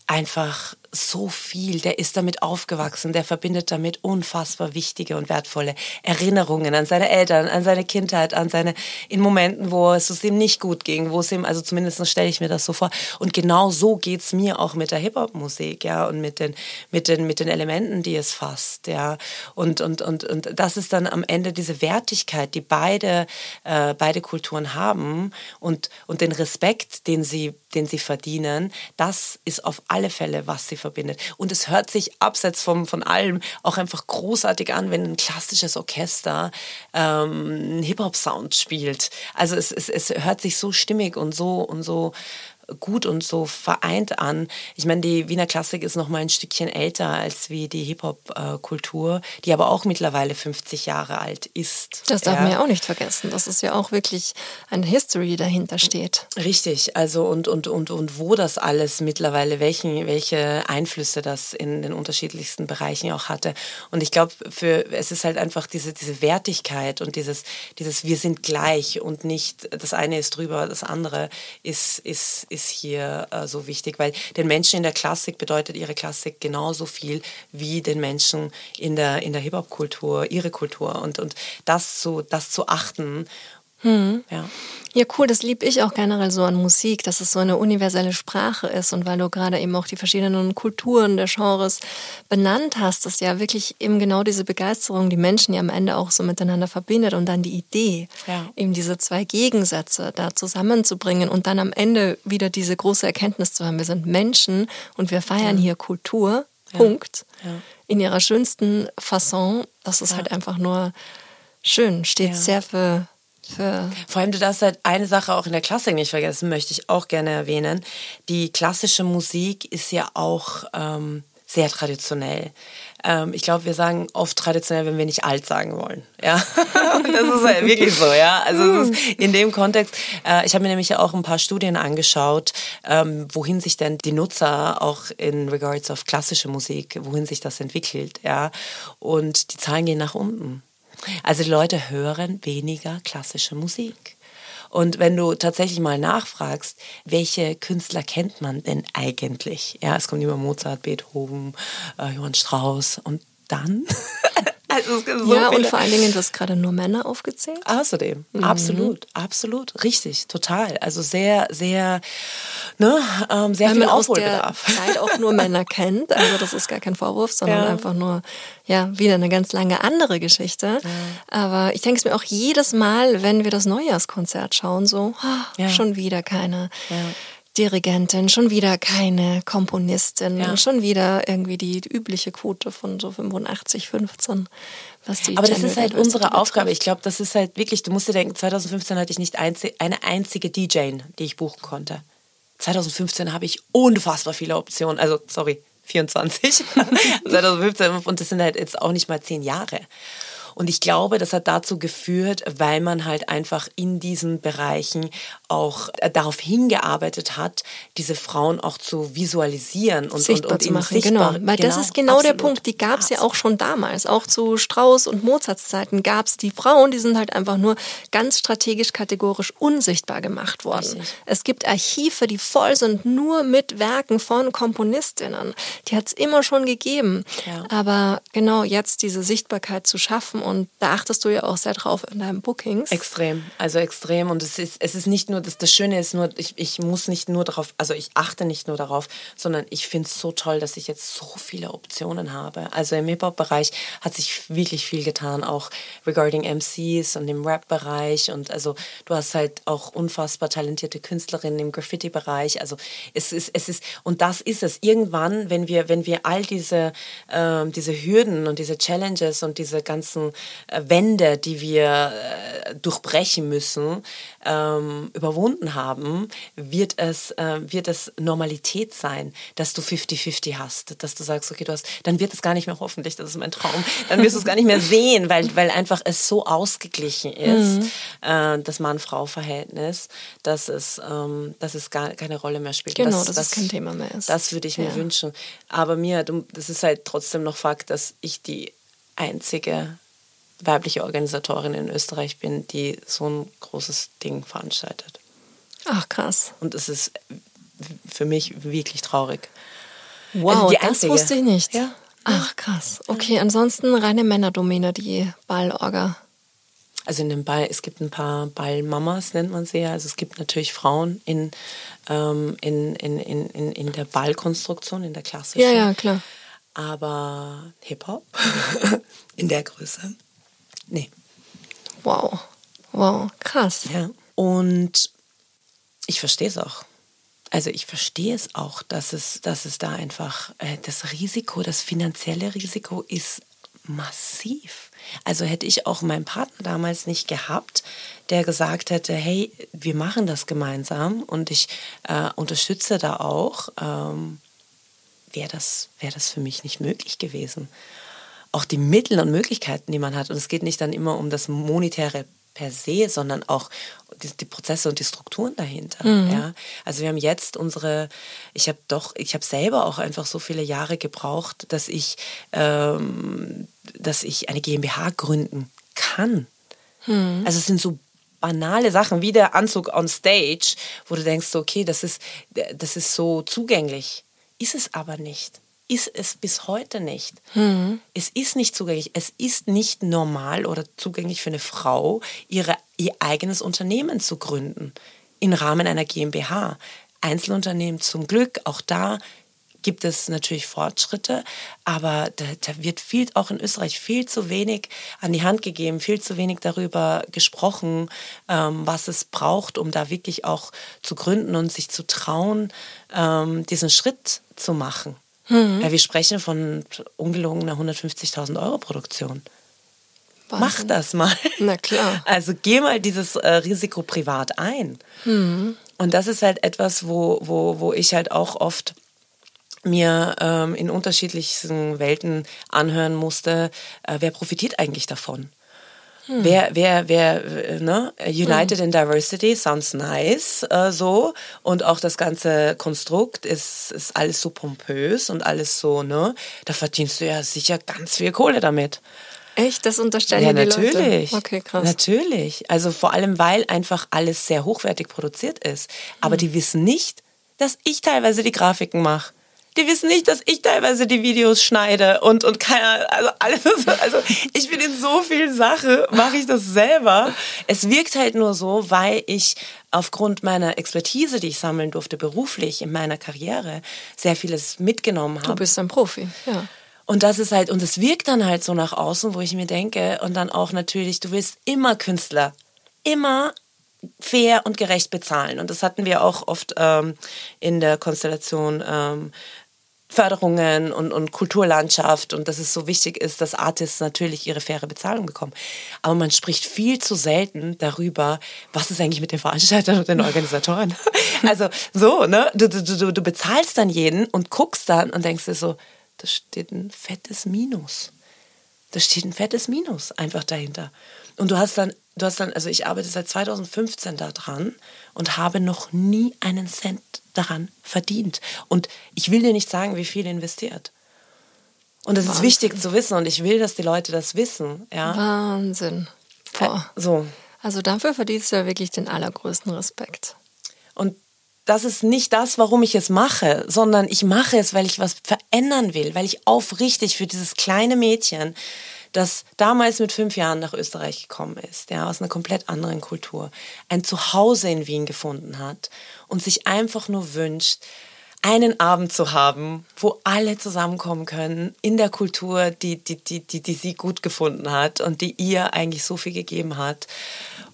S2: einfach so viel. Der ist damit aufgewachsen, der verbindet damit unfassbar wichtige und wertvolle Erinnerungen an seine Eltern, an seine Kindheit, an seine, in Momenten, wo es ihm nicht gut ging, wo es ihm, also zumindest stelle ich mir das so vor. Und genau so geht's mir auch mit der Hip-Hop-Musik, ja, und mit den, mit den, mit den Elementen, die es fasst, ja. Und, und, und, und das ist dann am Ende diese Wertigkeit, die beide, äh, beide Kulturen haben und, und den Respekt, den sie, den sie verdienen, das ist auf alle Fälle, was sie verbindet. Und es hört sich abseits vom, von allem auch einfach großartig an, wenn ein klassisches Orchester ähm, einen Hip-Hop-Sound spielt. Also es, es, es hört sich so stimmig und so und so gut und so vereint an. Ich meine, die Wiener Klassik ist noch mal ein Stückchen älter als wie die Hip-Hop-Kultur, die aber auch mittlerweile 50 Jahre alt ist.
S1: Das darf
S2: Ja.
S1: man ja auch nicht vergessen, dass es ja auch wirklich eine History dahinter steht.
S2: Richtig, also und, und, und, und wo das alles mittlerweile, welchen, welche Einflüsse das in den unterschiedlichsten Bereichen auch hatte. Und ich glaube, für es ist halt einfach diese, diese Wertigkeit und dieses, dieses Wir sind gleich und nicht das eine ist drüber, das andere ist, ist, ist hier äh, so wichtig, weil den Menschen in der Klassik bedeutet ihre Klassik genauso viel wie den Menschen in der, in der Hip-Hop-Kultur, ihre Kultur. Und, und das zu, das zu achten, ja.
S1: Ja, cool, das liebe ich auch generell so an Musik, dass es so eine universelle Sprache ist und weil du gerade eben auch die verschiedenen Kulturen der Genres benannt hast, dass ja wirklich eben genau diese Begeisterung die Menschen ja am Ende auch so miteinander verbindet und dann die Idee,
S2: Ja.
S1: eben diese zwei Gegensätze da zusammenzubringen und dann am Ende wieder diese große Erkenntnis zu haben, wir sind Menschen und wir feiern hier Kultur, Punkt,
S2: Ja.
S1: in ihrer schönsten Fasson, das ist halt einfach nur schön, steht
S2: Ja.
S1: sehr für, für
S2: Vor allem, du darfst halt eine Sache auch in der Klassik nicht vergessen, möchte ich auch gerne erwähnen. Die klassische Musik ist ja auch ähm, sehr traditionell. Ähm, ich glaube, wir sagen oft traditionell, wenn wir nicht alt sagen wollen. Ja, das ist halt wirklich so. Ja, also in dem Kontext. Äh, ich habe mir nämlich auch ein paar Studien angeschaut, ähm, wohin sich denn die Nutzer auch in regards of klassische Musik, wohin sich das entwickelt. Ja, und die Zahlen gehen nach unten. Also die Leute hören weniger klassische Musik. Und wenn du tatsächlich mal nachfragst, welche Künstler kennt man denn eigentlich? Ja, es kommt immer Mozart, Beethoven, äh, Johann Strauss und dann? also so
S1: ja, und
S2: viele.
S1: vor allen Dingen, du hast gerade nur Männer aufgezählt.
S2: Außerdem,
S1: Mhm.
S2: absolut, absolut, richtig, total. Also sehr, sehr, ne, ähm, sehr
S1: Weil
S2: viel
S1: man aus der
S2: Aufholbedarf.
S1: Zeit auch nur Männer kennt. Also das ist gar kein Vorwurf, sondern
S2: Ja.
S1: einfach nur, ja, wieder eine ganz lange andere Geschichte. Aber ich denke es mir auch jedes Mal, wenn wir das Neujahrskonzert schauen, so, ah,
S2: Ja.
S1: schon wieder keine
S2: Ja.
S1: Dirigentin, schon wieder keine Komponistin,
S2: Ja.
S1: schon wieder irgendwie die übliche Quote von so 85, 15. Was die
S2: Aber das
S1: Gender
S2: ist halt unsere Aufgabe. Ich glaube, das ist halt wirklich, du musst dir denken, 2015 hatte ich nicht einzi eine einzige DJ, die ich buchen konnte. 2015 habe ich unfassbar viele Optionen, also sorry, 24. 2015 und das sind halt jetzt auch nicht mal zehn Jahre. Und ich glaube, das hat dazu geführt, weil man halt einfach in diesen Bereichen auch äh, darauf hingearbeitet hat, diese Frauen auch zu visualisieren und,
S1: sichtbar
S2: und, und
S1: zu machen.
S2: sichtbar.
S1: genau. Weil das ist genau der
S2: absolut.
S1: Punkt. Die gab es ja auch schon damals. Auch zu Strauß und Mozarts Zeiten gab es die Frauen, die sind halt einfach nur ganz strategisch kategorisch unsichtbar gemacht worden.
S2: Richtig.
S1: Es gibt Archive, die voll sind nur mit Werken von Komponistinnen. Die hat es immer schon gegeben.
S2: Ja.
S1: Aber genau jetzt diese Sichtbarkeit zu schaffen und da achtest du ja auch sehr drauf in deinen Bookings.
S2: Extrem, also extrem. Und es ist, es ist nicht nur, das, das Schöne ist nur, ich, ich muss nicht nur darauf, also ich achte nicht nur darauf, sondern ich finde es so toll, dass ich jetzt so viele Optionen habe. Also im Hip-Hop-Bereich hat sich wirklich viel getan, auch regarding MCs und im Rap-Bereich. Und also du hast halt auch unfassbar talentierte Künstlerinnen im Graffiti-Bereich. Also es ist, es ist, und das ist es. Irgendwann, wenn wir, wenn wir all diese, äh, diese Hürden und diese Challenges und diese ganzen äh, Wände, die wir äh, durchbrechen müssen, ähm, überwunden haben, wird es, äh, wird es Normalität sein, dass du 50-50 hast, dass du sagst, okay, du hast, dann wird es gar nicht mehr hoffentlich, das ist mein Traum, dann wirst du es gar nicht mehr sehen, weil, weil einfach es so ausgeglichen ist, mhm. äh, das Mann-Frau-Verhältnis, dass es, ähm, dass es gar keine Rolle mehr spielt.
S1: Genau, dass, dass es kein Thema mehr ist.
S2: Das würde ich mir ja. wünschen. Aber mir, das ist halt trotzdem noch Fakt, dass ich die einzige weibliche Organisatorin in Österreich bin, die so ein großes Ding veranstaltet.
S1: Ach krass.
S2: Und es ist für mich wirklich traurig.
S1: Wow, das einzige. wusste ich nicht. Ja. Ach krass. Okay, ansonsten reine Männerdomäne, die Ballorga.
S2: Also in dem Ball, es gibt ein paar Ballmamas, nennt man sie ja. Also es gibt natürlich Frauen in, ähm, in, in, in, in der Ballkonstruktion, in der klassischen.
S1: Ja, ja, klar.
S2: Aber Hip-Hop in der Größe Nee.
S1: Wow. Wow, krass.
S2: Ja. Und ich verstehe es auch. Also ich verstehe es auch, dass es, dass es da einfach äh, das Risiko, das finanzielle Risiko ist massiv. Also hätte ich auch meinen Partner damals nicht gehabt, der gesagt hätte, hey, wir machen das gemeinsam und ich äh, unterstütze da auch, ähm, wäre das, wär das für mich nicht möglich gewesen auch die Mittel und Möglichkeiten, die man hat. Und es geht nicht dann immer um das Monetäre per se, sondern auch die, die Prozesse und die Strukturen dahinter. Mhm. Ja? Also wir haben jetzt unsere, ich habe doch, ich habe selber auch einfach so viele Jahre gebraucht, dass ich, ähm, dass ich eine GmbH gründen kann. Mhm. Also es sind so banale Sachen wie der Anzug on Stage, wo du denkst, okay, das ist, das ist so zugänglich. Ist es aber nicht ist es bis heute nicht. Mhm. Es ist nicht zugänglich. Es ist nicht normal oder zugänglich für eine Frau, ihre, ihr eigenes Unternehmen zu gründen im Rahmen einer GmbH. Einzelunternehmen zum Glück, auch da gibt es natürlich Fortschritte, aber da, da, wird viel, auch in Österreich, viel zu wenig an die Hand gegeben, viel zu wenig darüber gesprochen, ähm, was es braucht, um da wirklich auch zu gründen und sich zu trauen, ähm, diesen Schritt zu machen. Mhm. Ja, wir sprechen von ungelogener 150.000 Euro Produktion. Wahnsinn. Mach das mal.
S1: Na klar.
S2: Also geh mal dieses äh, Risiko privat ein. Mhm. Und das ist halt etwas, wo, wo, wo ich halt auch oft mir ähm, in unterschiedlichsten Welten anhören musste, äh, wer profitiert eigentlich davon? Hm. Wer, wer, wer, ne? United hm. in Diversity sounds nice, äh, so. Und auch das ganze Konstrukt ist, ist alles so pompös und alles so, ne? Da verdienst du ja sicher ganz viel Kohle damit.
S1: Echt? Das unterstellen ja,
S2: die natürlich.
S1: Leute? Okay, krass.
S2: Natürlich. Also vor allem, weil einfach alles sehr hochwertig produziert ist. Aber hm. die wissen nicht, dass ich teilweise die Grafiken mache die wissen nicht, dass ich teilweise die Videos schneide und, und keiner, also alles, also ich bin in so vielen Sachen, mache ich das selber. Es wirkt halt nur so, weil ich aufgrund meiner Expertise, die ich sammeln durfte, beruflich in meiner Karriere, sehr vieles mitgenommen habe.
S1: Du bist ein Profi, ja.
S2: Und das ist halt, und es wirkt dann halt so nach außen, wo ich mir denke, und dann auch natürlich, du willst immer Künstler, immer fair und gerecht bezahlen. Und das hatten wir auch oft ähm, in der Konstellation ähm, Förderungen und, und Kulturlandschaft und dass es so wichtig ist, dass Artists natürlich ihre faire Bezahlung bekommen. Aber man spricht viel zu selten darüber, was ist eigentlich mit den Veranstaltern und den Organisatoren. also so, ne? Du, du, du, du bezahlst dann jeden und guckst dann und denkst dir so, da steht ein fettes Minus. Da steht ein fettes Minus einfach dahinter. Und du hast dann, du hast dann, also ich arbeite seit 2015 da dran und habe noch nie einen Cent daran verdient. Und ich will dir nicht sagen, wie viel investiert. Und das Wahnsinn. ist wichtig zu wissen und ich will, dass die Leute das wissen. Ja?
S1: Wahnsinn.
S2: Boah. So.
S1: Also dafür verdienst du ja wirklich den allergrößten Respekt.
S2: Und das ist nicht das, warum ich es mache, sondern ich mache es, weil ich was verändern will, weil ich aufrichtig für dieses kleine Mädchen das damals mit fünf Jahren nach Österreich gekommen ist, ja, aus einer komplett anderen Kultur, ein Zuhause in Wien gefunden hat und sich einfach nur wünscht, einen Abend zu haben, wo alle zusammenkommen können in der Kultur, die, die, die, die, die sie gut gefunden hat und die ihr eigentlich so viel gegeben hat.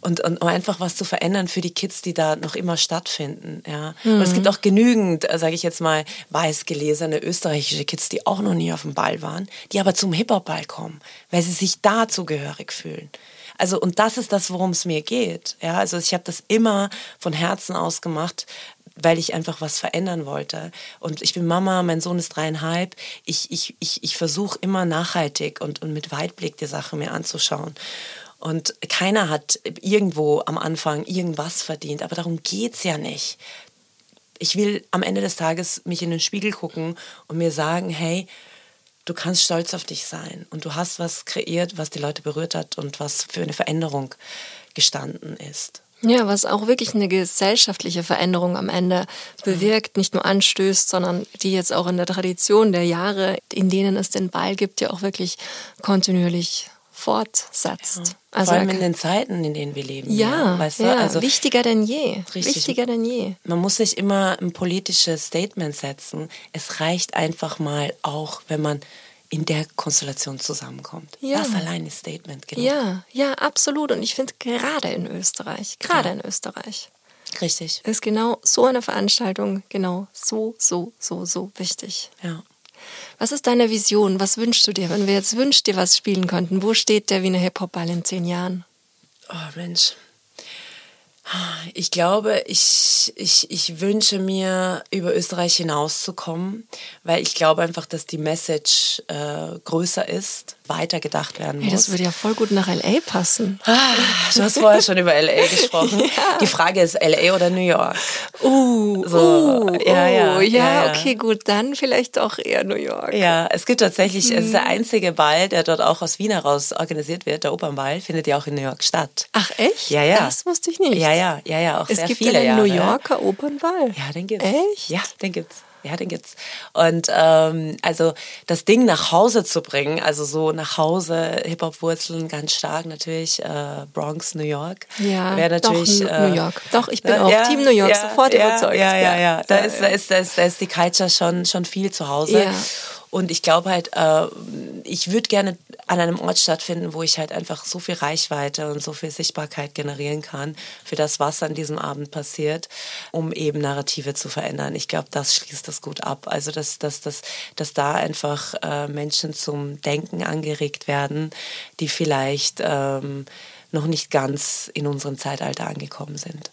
S2: Und, und um einfach was zu verändern für die Kids, die da noch immer stattfinden. Ja. Mhm. Und es gibt auch genügend, äh, sage ich jetzt mal, weißgelesene österreichische Kids, die auch noch nie auf dem Ball waren, die aber zum Hip-Hop-Ball kommen, weil sie sich da zugehörig fühlen. Also und das ist das, worum es mir geht. Ja, also ich habe das immer von Herzen aus gemacht, weil ich einfach was verändern wollte. Und ich bin Mama, mein Sohn ist dreieinhalb. Ich, ich, ich, ich versuche immer nachhaltig und, und mit Weitblick die Sache mir anzuschauen. Und keiner hat irgendwo am Anfang irgendwas verdient, aber darum geht es ja nicht. Ich will am Ende des Tages mich in den Spiegel gucken und mir sagen, hey, du kannst stolz auf dich sein und du hast was kreiert, was die Leute berührt hat und was für eine Veränderung gestanden ist.
S1: Ja, was auch wirklich eine gesellschaftliche Veränderung am Ende bewirkt, nicht nur anstößt, sondern die jetzt auch in der Tradition der Jahre, in denen es den Ball gibt, ja auch wirklich kontinuierlich fortsetzt. Ja.
S2: Also Vor allem in den Zeiten, in denen wir leben.
S1: Ja, ja, weißt du? ja also wichtiger denn je. Richtig. Wichtiger denn je.
S2: Man muss sich immer ein politisches Statement setzen. Es reicht einfach mal auch, wenn man in der Konstellation zusammenkommt. Ja. Das allein ist Statement
S1: genug. Ja, ja, absolut. Und ich finde gerade in Österreich, gerade ja. in Österreich.
S2: Richtig.
S1: Ist genau so eine Veranstaltung genau so, so, so, so wichtig.
S2: Ja.
S1: Was ist deine Vision? Was wünschst du dir, wenn wir jetzt wünschst dir was spielen könnten? Wo steht der Wiener Hip-Hop-Ball in zehn Jahren?
S2: Oh Mensch, ich glaube, ich, ich, ich wünsche mir, über Österreich hinauszukommen, weil ich glaube einfach, dass die Message äh, größer ist, weiter gedacht werden muss.
S1: Hey, das würde ja voll gut nach LA passen.
S2: Ah, du hast vorher schon über LA gesprochen. ja. Die Frage ist LA oder New York?
S1: Uh, so, uh, ja, ja, uh, ja, ja, okay, gut, dann vielleicht auch eher New York.
S2: Ja, es gibt tatsächlich, hm. es ist der mhm. einzige Ball, der dort auch aus Wien heraus organisiert wird, der Opernball, findet ja auch in New York statt.
S1: Ach echt?
S2: Ja, ja.
S1: Das wusste ich nicht.
S2: Ja, ja, ja, ja, auch
S1: es
S2: sehr
S1: gibt
S2: viele
S1: einen New Yorker Opernball.
S2: Ja, den gibt's.
S1: Echt?
S2: Ja, den gibt's. Ja, den gibt's. Und ähm, also das Ding nach Hause zu bringen, also so nach Hause, Hip-Hop-Wurzeln ganz stark natürlich, äh, Bronx, New York.
S1: Ja,
S2: wäre natürlich
S1: doch, äh, New York. Doch, ich bin auch ja, Team New York,
S2: ja,
S1: sofort
S2: ja,
S1: überzeugt.
S2: Ja, ja, ja. Da, ist, da, ist, da, ist, da ist die Culture schon, schon viel zu Hause.
S1: Ja.
S2: Und ich glaube halt, äh, ich würde gerne an einem Ort stattfinden, wo ich halt einfach so viel Reichweite und so viel Sichtbarkeit generieren kann für das, was an diesem Abend passiert, um eben Narrative zu verändern. Ich glaube, das schließt das gut ab. Also, dass, dass, dass, dass da einfach äh, Menschen zum Denken angeregt werden, die vielleicht ähm, noch nicht ganz in unserem Zeitalter angekommen sind.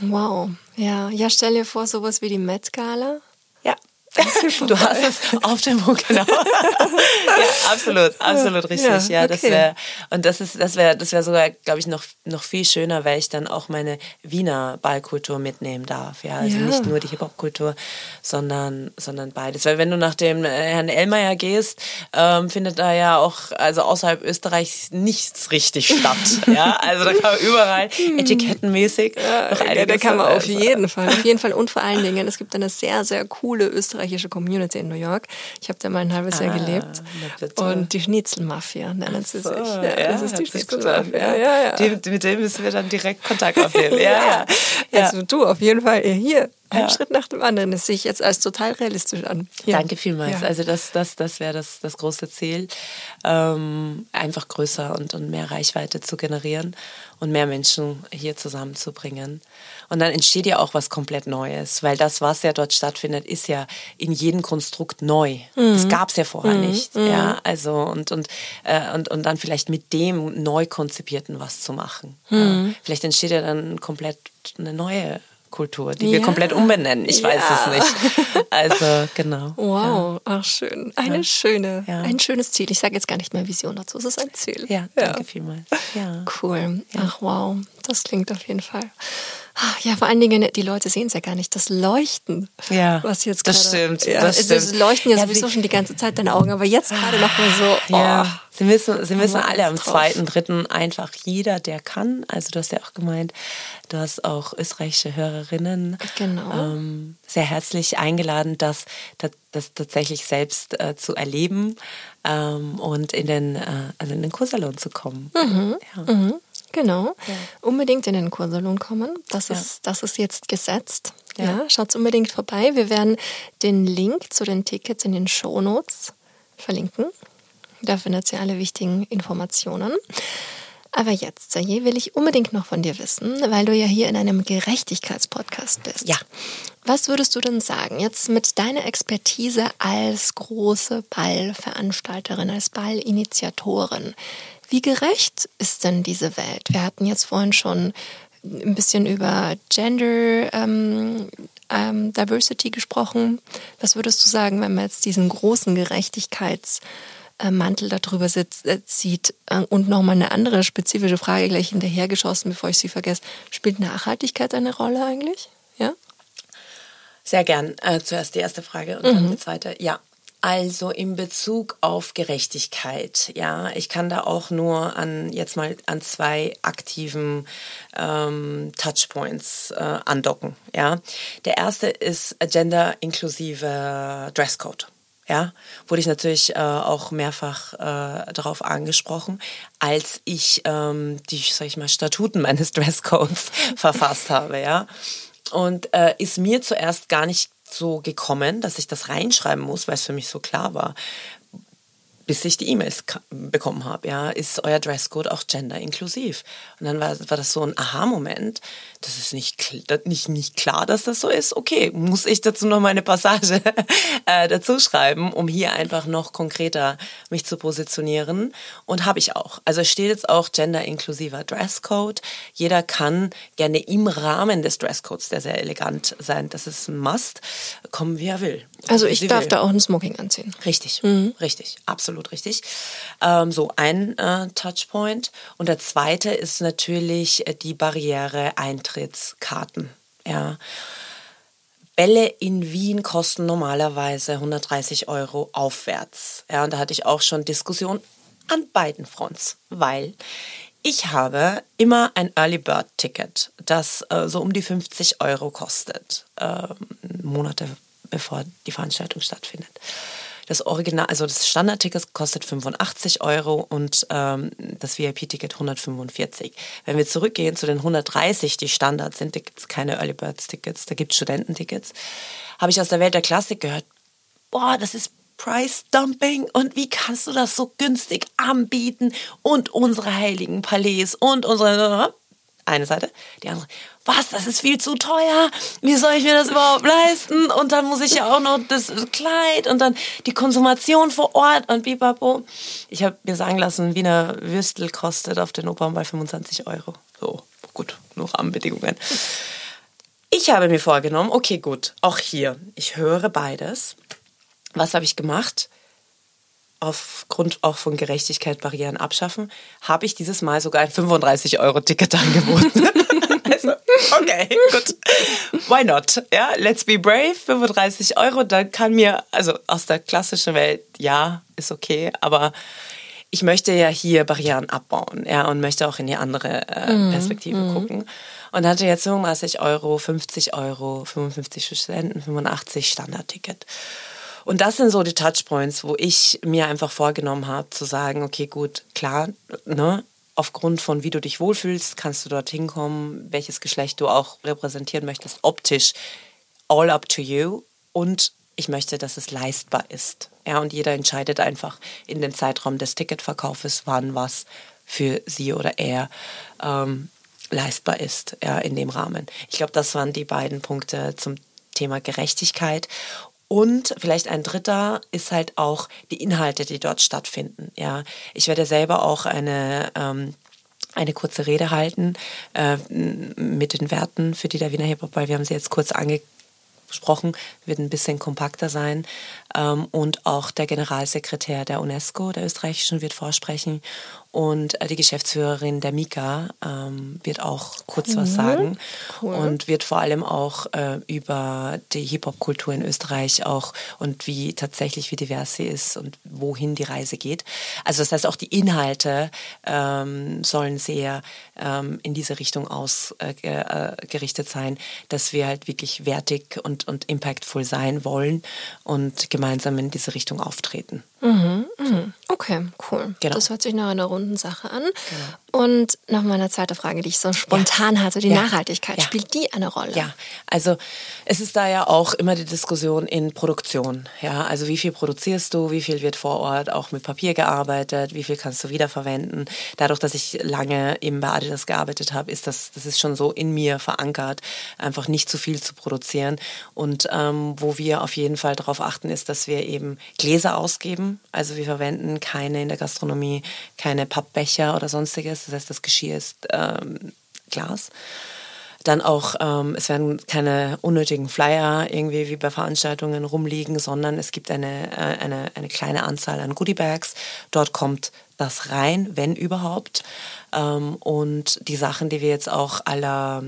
S1: Wow, ja. Ja, stell dir vor, sowas wie die Met Gala.
S2: Du hast es auf dem Punkt, genau. ja, absolut, absolut richtig. Ja, ja das wäre und das ist, das wäre, das wäre sogar, glaube ich, noch noch viel schöner, weil ich dann auch meine Wiener Ballkultur mitnehmen darf. Ja, also ja. nicht nur die Hip Hop Kultur, sondern sondern beides. Weil wenn du nach dem äh, Herrn Elmeier gehst, ähm, findet da ja auch also außerhalb Österreichs nichts richtig statt. ja, also da kann man überall hm. etikettenmäßig.
S1: Ja, noch ja, da kann man auf jeden Fall, auf jeden Fall und vor allen Dingen, es gibt eine sehr sehr coole Österreich österreichische Community in New York. Ich habe da mal ein halbes Jahr ah, gelebt. Und die Schnitzelmafia nennen sie sich.
S2: Ja, ja, das ist die Schnitzelmafia. Ja, ja. Die, mit dem müssen wir dann direkt Kontakt aufnehmen. ja,
S1: ja. Also du auf jeden Fall hier. Ein ja. Schritt nach dem anderen. Das sehe ich jetzt als total realistisch an.
S2: Ja. Danke vielmals. Ja. Also das, das, das wäre das, das große Ziel, ähm, einfach größer und, und mehr Reichweite zu generieren und mehr Menschen hier zusammenzubringen. Und dann entsteht ja auch was komplett Neues, weil das, was ja dort stattfindet, ist ja in jedem Konstrukt neu. Mhm. Das gab es ja vorher mhm. nicht. Mhm. Ja, also und und, äh, und und dann vielleicht mit dem neu konzipierten was zu machen. Mhm. Ja. Vielleicht entsteht ja dann komplett eine neue Kultur, die ja. wir komplett umbenennen. Ich weiß ja. es nicht. Also genau.
S1: Wow, ja. ach schön. Eine schöne, ein schönes Ziel. Ich sage jetzt gar nicht mehr Vision dazu, es ist ein Ziel.
S2: Ja, danke vielmals. Ja.
S1: Cool. Ach wow, das klingt auf jeden Fall ja, vor allen Dingen, die Leute sehen es ja gar nicht, das Leuchten.
S2: Ja,
S1: was jetzt
S2: das
S1: gerade,
S2: stimmt.
S1: Ja,
S2: das
S1: es,
S2: stimmt.
S1: leuchten ja,
S2: Ja,
S1: sowieso schon die ganze Zeit deine Augen, aber jetzt gerade noch mal so. Oh.
S2: Ja, sie müssen, sie müssen alle am
S1: drauf.
S2: zweiten, dritten einfach jeder, der kann. Also du hast ja auch gemeint, du hast auch österreichische Hörerinnen
S1: Genau.
S2: ähm, sehr herzlich eingeladen, das, das, das tatsächlich selbst äh, zu erleben ähm, und in den, äh, also in den Kursalon zu kommen. Ja.
S1: Mhm, genau. Unbedingt in den Kursalon kommen. Das, ist, das ist jetzt gesetzt. Ja.
S2: Ja.
S1: Schaut unbedingt vorbei. Wir werden den Link zu den Tickets in den Shownotes verlinken. Da findet ihr alle wichtigen Informationen. Aber jetzt, Saye, will ich unbedingt noch von dir wissen, weil du ja hier in einem Gerechtigkeitspodcast bist.
S2: Ja.
S1: Was würdest du denn sagen, jetzt mit deiner Expertise als große Ballveranstalterin, als Ballinitiatorin? Wie gerecht ist denn diese Welt? Wir hatten jetzt vorhin schon ein bisschen über Gender ähm, ähm, Diversity gesprochen. Was würdest du sagen, wenn man jetzt diesen großen Gerechtigkeitsmantel darüber sitzt, äh, zieht? Äh, Und nochmal eine andere spezifische Frage gleich hinterhergeschossen, bevor ich sie vergesse. Spielt Nachhaltigkeit eine Rolle eigentlich? Ja?
S2: Sehr gern. Äh, zuerst die erste Frage und dann die zweite. Ja. Also in Bezug auf Gerechtigkeit, ja, ich kann da auch nur an jetzt mal an zwei aktiven ähm, Touchpoints äh, andocken. Ja, der erste ist gender inklusive Dresscode. Ja, wurde ich natürlich äh, auch mehrfach äh, darauf angesprochen, als ich ähm, die, sag ich mal, Statuten meines Dresscodes verfasst habe. Ja, und äh, ist mir zuerst gar nicht so gekommen, dass ich das reinschreiben muss, weil es für mich so klar war, bis ich die E-Mails bekommen habe. Ja, ist euer Dresscode auch gender-inklusiv? Und dann war, war das so ein Aha-Moment. Das ist nicht, nicht, nicht klar, dass das so ist. Okay, muss ich dazu noch mal eine Passage äh, dazu schreiben, um hier einfach noch konkreter mich zu positionieren. Und habe ich auch. Also steht jetzt auch gender-inklusiver Dresscode. Jeder kann gerne im Rahmen des Dresscodes, der sehr elegant sein, das ist ein Must, kommen wie er will.
S1: Also ich darf
S2: will.
S1: da auch ein Smoking anziehen.
S2: Richtig, richtig, absolut richtig. Ähm, so ein äh, Touchpoint. Und der zweite ist natürlich äh, die Barriere Eintrittskarten. Ja. Bälle in Wien kosten normalerweise 130 Euro aufwärts. Ja, und da hatte ich auch schon Diskussion an beiden Fronts, weil ich habe immer ein Early Bird Ticket, das äh, so um die 50 Euro kostet, ähm, Monate bevor die Veranstaltung stattfindet. Das Original, also das Standardticket kostet 85 Euro und ähm, das VIP-Ticket 145. Wenn wir zurückgehen zu den 130, die Standard sind, da gibt es keine Early Birds Tickets, da gibt es Studententickets, habe ich aus der Welt der Klassik gehört, boah, das ist Price Dumping und wie kannst du das so günstig anbieten und unsere heiligen Palais und unsere eine Seite, die andere, was, das ist viel zu teuer, wie soll ich mir das überhaupt leisten und dann muss ich ja auch noch das Kleid und dann die Konsumation vor Ort und bipapo. Ich habe mir sagen lassen, Wiener Würstel kostet auf den Opernball 25 Euro. So, gut, nur Rahmenbedingungen. Ich habe mir vorgenommen, okay, gut, auch hier, ich höre beides. Was habe ich gemacht? Aufgrund auch von Gerechtigkeit Barrieren abschaffen, habe ich dieses Mal sogar ein 35-Euro-Ticket angeboten. also, okay, gut. Why not? Ja, let's be brave. 35 Euro, dann kann mir, also aus der klassischen Welt, ja, ist okay, aber ich möchte ja hier Barrieren abbauen, ja, und möchte auch in die andere äh, Perspektive gucken. Und hatte jetzt 35 Euro, 50 Euro, 55 für Studenten, 85 Standardticket. Und das sind so die Touchpoints, wo ich mir einfach vorgenommen habe, zu sagen, okay, gut, klar, ne, aufgrund von wie du dich wohlfühlst, kannst du dorthin kommen, welches Geschlecht du auch repräsentieren möchtest, optisch, all up to you. Und ich möchte, dass es leistbar ist. Ja, und jeder entscheidet einfach in dem Zeitraum des Ticketverkaufes, wann was für sie oder er ähm, leistbar ist, ja, in dem Rahmen. Ich glaube, das waren die beiden Punkte zum Thema Gerechtigkeit. Und vielleicht ein dritter ist halt auch die Inhalte, die dort stattfinden. Ja, ich werde selber auch eine ähm, eine kurze Rede halten äh, mit den Werten für die der Wiener Hip Hop Ball. Wir haben sie jetzt kurz angesprochen, wird ein bisschen kompakter sein. Ähm, und auch der Generalsekretär der UNESCO, der österreichischen, wird vorsprechen. Und äh, die Geschäftsführerin der Mika ähm, wird auch kurz mhm. was sagen cool. und wird vor allem auch äh, über die Hip-Hop-Kultur in Österreich auch und wie tatsächlich, wie divers sie ist und wohin die Reise geht. Also das heißt, auch die Inhalte ähm, sollen sehr ähm, in diese Richtung ausgerichtet äh, sein, dass wir halt wirklich wertig und, und impactful sein wollen und gemeinsam in diese Richtung auftreten.
S1: Mhm, mh. Okay, cool. Genau. Das hört sich nach einer Sache an. Genau. Und noch mal eine zweite Frage, die ich so spontan ja. hatte, die ja. Nachhaltigkeit. Ja. Spielt die eine Rolle?
S2: Ja, also es ist da ja auch immer die Diskussion in Produktion. Ja, also wie viel produzierst du, wie viel wird vor Ort auch mit Papier gearbeitet, wie viel kannst du wiederverwenden. Dadurch, dass ich lange eben bei Adidas gearbeitet habe, ist das, das ist schon so in mir verankert, einfach nicht zu viel zu produzieren. Und ähm, wo wir auf jeden Fall darauf achten, ist, dass wir eben Gläser ausgeben. Also wir verwenden keine in der Gastronomie, keine Pappbecher oder sonstiges. Das heißt, das Geschirr ist ähm, Glas. Dann auch, ähm, es werden keine unnötigen Flyer irgendwie wie bei Veranstaltungen rumliegen, sondern es gibt eine, äh, eine, eine kleine Anzahl an Goodiebags. Dort kommt das rein, wenn überhaupt. Ähm, und die Sachen, die wir jetzt auch aller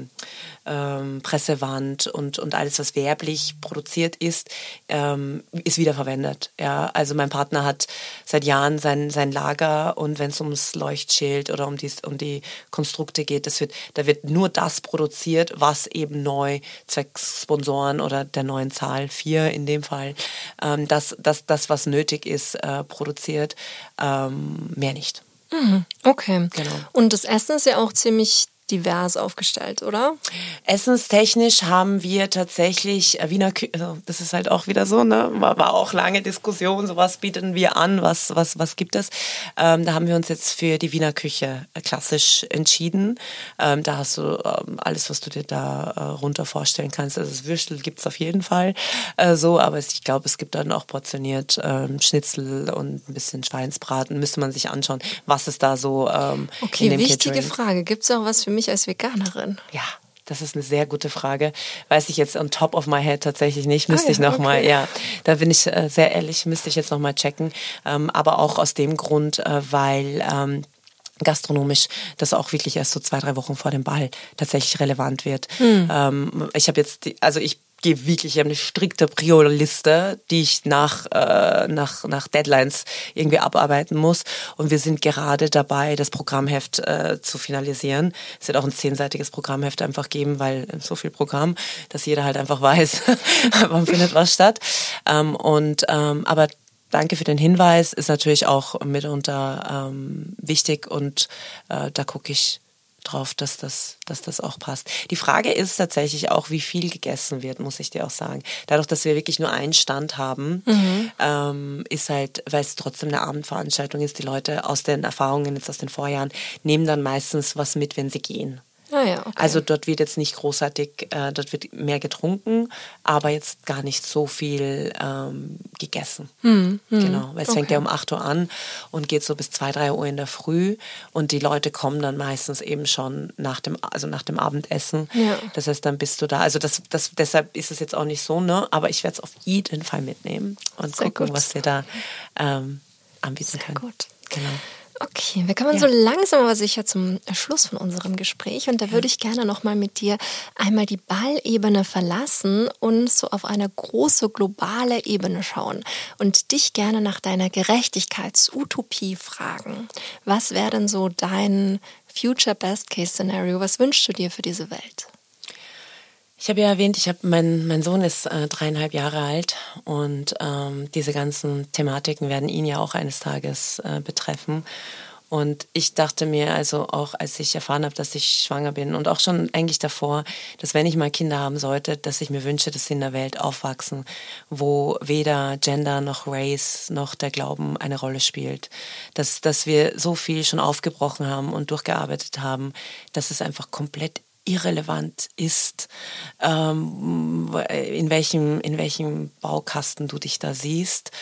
S2: ähm, Pressewand und, und alles, was werblich produziert ist, ähm, ist wiederverwendet. Ja, also mein Partner hat seit Jahren sein, sein Lager und wenn es ums Leuchtschild oder um die, um die Konstrukte geht, das wird, da wird nur das produziert, was eben neu zwecks Sponsoren oder der neuen Zahl 4 in dem Fall, ähm, das, das, das, was nötig ist, äh, produziert, ähm, mehr nicht.
S1: Mhm. Okay. Genau. Und das Essen ist ja auch ziemlich divers aufgestellt, oder?
S2: Essenstechnisch haben wir tatsächlich äh, Wiener Küche, also das ist halt auch wieder so, ne? War, war, auch lange Diskussion, so was bieten wir an, was, was, was gibt es. Ähm, da haben wir uns jetzt für die Wiener Küche äh, klassisch entschieden. Ähm, da hast du ähm, alles, was du dir da äh, runter vorstellen kannst. Also das Würstel gibt es auf jeden Fall äh, so, aber ich glaube, es gibt dann auch portioniert ähm, Schnitzel und ein bisschen Schweinsbraten. Müsste man sich anschauen, was es da so ähm,
S1: okay, in dem wichtige Catering. Frage. Gibt es auch was für mich mich als Veganerin?
S2: Ja. Das ist eine sehr gute Frage. Weiß ich jetzt on top of my head tatsächlich nicht. Müsste ah, ja, ich nochmal, okay. ja. Da bin ich äh, sehr ehrlich, müsste ich jetzt nochmal checken. Ähm, aber auch aus dem Grund, äh, weil ähm, gastronomisch das auch wirklich erst so zwei, drei Wochen vor dem Ball tatsächlich relevant wird. Hm. Ähm, ich habe jetzt, die, also ich gehe wirklich, ich habe eine strikte Priorliste, die ich nach, äh, nach, nach Deadlines irgendwie abarbeiten muss. Und wir sind gerade dabei, das Programmheft äh, zu finalisieren. Es wird auch ein zehnseitiges Programmheft einfach geben, weil so viel Programm, dass jeder halt einfach weiß, wann findet was statt. Ähm, und ähm, aber Danke für den Hinweis, ist natürlich auch mitunter ähm, wichtig und äh, da gucke ich drauf, dass das, dass das auch passt. Die Frage ist tatsächlich auch, wie viel gegessen wird, muss ich dir auch sagen. Dadurch, dass wir wirklich nur einen Stand haben, mhm. ähm, ist halt, weil es trotzdem eine Abendveranstaltung ist, die Leute aus den Erfahrungen jetzt aus den Vorjahren nehmen dann meistens was mit, wenn sie gehen.
S1: Ah ja, okay.
S2: Also dort wird jetzt nicht großartig, äh, dort wird mehr getrunken, aber jetzt gar nicht so viel ähm, gegessen. Hm, hm, genau, weil es okay. fängt ja um 8 Uhr an und geht so bis 2, 3 Uhr in der Früh und die Leute kommen dann meistens eben schon nach dem, also nach dem Abendessen. Ja. Das heißt, dann bist du da. Also das, das, deshalb ist es jetzt auch nicht so, ne? aber ich werde es auf jeden Fall mitnehmen und Sehr gucken, gut. was wir da ähm, anbieten Sehr können. Gut.
S1: Genau. Okay, wir kommen ja. so langsam aber sicher zum Schluss von unserem Gespräch und da ja. würde ich gerne noch mal mit dir einmal die Ballebene verlassen und so auf eine große globale Ebene schauen und dich gerne nach deiner Gerechtigkeitsutopie fragen. Was wäre denn so dein Future Best Case Scenario? Was wünschst du dir für diese Welt?
S2: Ich habe ja erwähnt, ich habe mein, mein Sohn ist äh, dreieinhalb Jahre alt und ähm, diese ganzen Thematiken werden ihn ja auch eines Tages äh, betreffen. Und ich dachte mir also auch, als ich erfahren habe, dass ich schwanger bin und auch schon eigentlich davor, dass wenn ich mal Kinder haben sollte, dass ich mir wünsche, dass sie in einer Welt aufwachsen, wo weder Gender noch Race noch der Glauben eine Rolle spielt. Dass, dass wir so viel schon aufgebrochen haben und durchgearbeitet haben, dass es einfach komplett irrelevant ist, ähm, in, welchem, in welchem Baukasten du dich da siehst,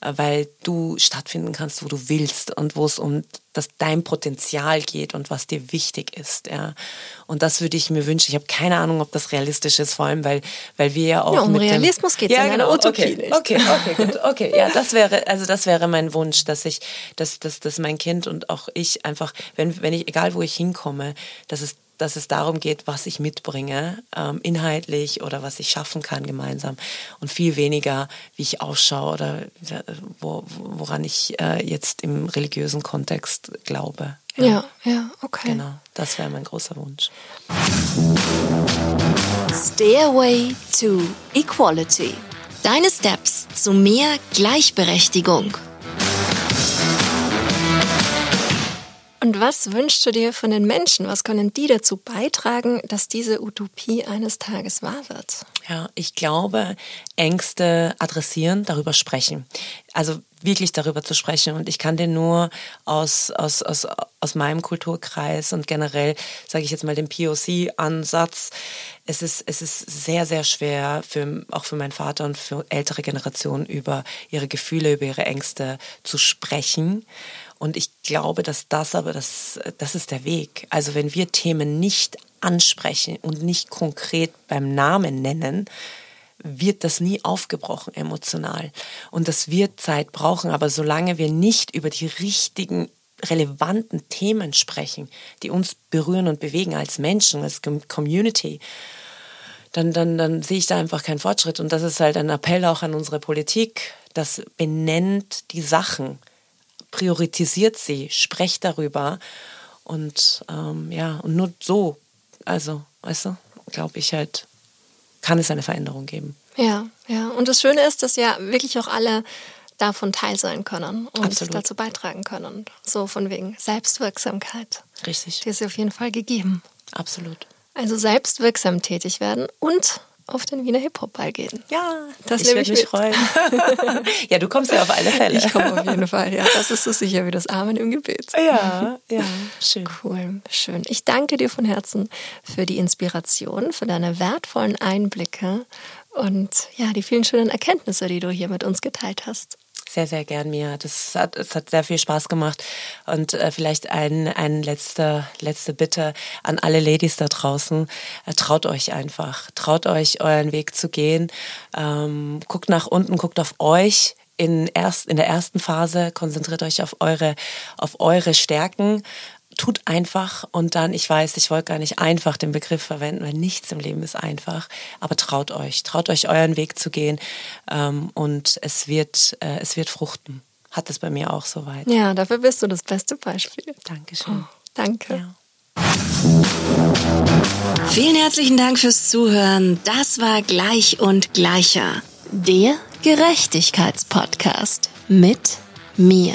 S2: äh, weil du stattfinden kannst, wo du willst und wo es um das, dein Potenzial geht und was dir wichtig ist. Ja. Und das würde ich mir wünschen. Ich habe keine Ahnung, ob das realistisch ist, vor allem, weil, weil wir ja auch. Ja,
S1: um Realismus geht es ja, in genau, Utopie
S2: okay. Okay, okay, gut, okay. Ja, das wäre, also das wäre mein Wunsch, dass ich, dass, dass, dass mein Kind und auch ich einfach, wenn, wenn ich, egal wo ich hinkomme, dass es dass es darum geht, was ich mitbringe, ähm, inhaltlich oder was ich schaffen kann gemeinsam und viel weniger, wie ich ausschaue oder äh, wo, woran ich äh, jetzt im religiösen Kontext glaube.
S1: Ja, ja, ja okay.
S2: Genau, das wäre mein großer Wunsch.
S1: Stairway to Equality. Deine Steps zu mehr Gleichberechtigung. Und was wünschst du dir von den Menschen? Was können die dazu beitragen, dass diese Utopie eines Tages wahr wird?
S2: Ja, ich glaube, Ängste adressieren, darüber sprechen. Also wirklich darüber zu sprechen. Und ich kann dir nur aus, aus, aus, aus meinem Kulturkreis und generell, sage ich jetzt mal, den POC-Ansatz, es ist, es ist sehr, sehr schwer, für, auch für meinen Vater und für ältere Generationen über ihre Gefühle, über ihre Ängste zu sprechen. Und ich glaube, dass das aber das, das ist der Weg. Also wenn wir Themen nicht ansprechen und nicht konkret beim Namen nennen, wird das nie aufgebrochen emotional. Und das wird Zeit brauchen. Aber solange wir nicht über die richtigen, relevanten Themen sprechen, die uns berühren und bewegen als Menschen, als Community, dann, dann, dann sehe ich da einfach keinen Fortschritt. Und das ist halt ein Appell auch an unsere Politik, das benennt die Sachen priorisiert sie, sprecht darüber. Und ähm, ja, und nur so, also, weißt du, glaube ich halt, kann es eine Veränderung geben.
S1: Ja, ja. Und das Schöne ist, dass ja wirklich auch alle davon teil sein können und Absolut. dazu beitragen können. So von wegen Selbstwirksamkeit.
S2: Richtig.
S1: Die ist auf jeden Fall gegeben.
S2: Absolut.
S1: Also selbstwirksam tätig werden und auf den Wiener Hip-Hop-Ball gehen.
S2: Ja, das ich würde mich freuen. ja, du kommst ja auf alle Fälle.
S1: Ich komme auf jeden Fall, ja. Das ist so sicher wie das Amen im Gebet.
S2: Ja, ja, schön.
S1: Cool, schön. Ich danke dir von Herzen für die Inspiration, für deine wertvollen Einblicke und ja, die vielen schönen Erkenntnisse, die du hier mit uns geteilt hast
S2: sehr, sehr gern, Mia. Das hat, es hat sehr viel Spaß gemacht. Und äh, vielleicht ein, ein letzte, letzte Bitte an alle Ladies da draußen. Äh, traut euch einfach. Traut euch, euren Weg zu gehen. Ähm, guckt nach unten, guckt auf euch in, erst, in der ersten Phase konzentriert euch auf eure, auf eure Stärken tut einfach und dann, ich weiß, ich wollte gar nicht einfach den Begriff verwenden, weil nichts im Leben ist einfach, aber traut euch, traut euch euren Weg zu gehen ähm, und es wird, äh, es wird fruchten. Hat es bei mir auch soweit.
S1: Ja, dafür bist du das beste Beispiel.
S2: Dankeschön. Oh,
S1: danke. Ja. Vielen herzlichen Dank fürs Zuhören. Das war Gleich und Gleicher. Der Gerechtigkeitspodcast mit mir.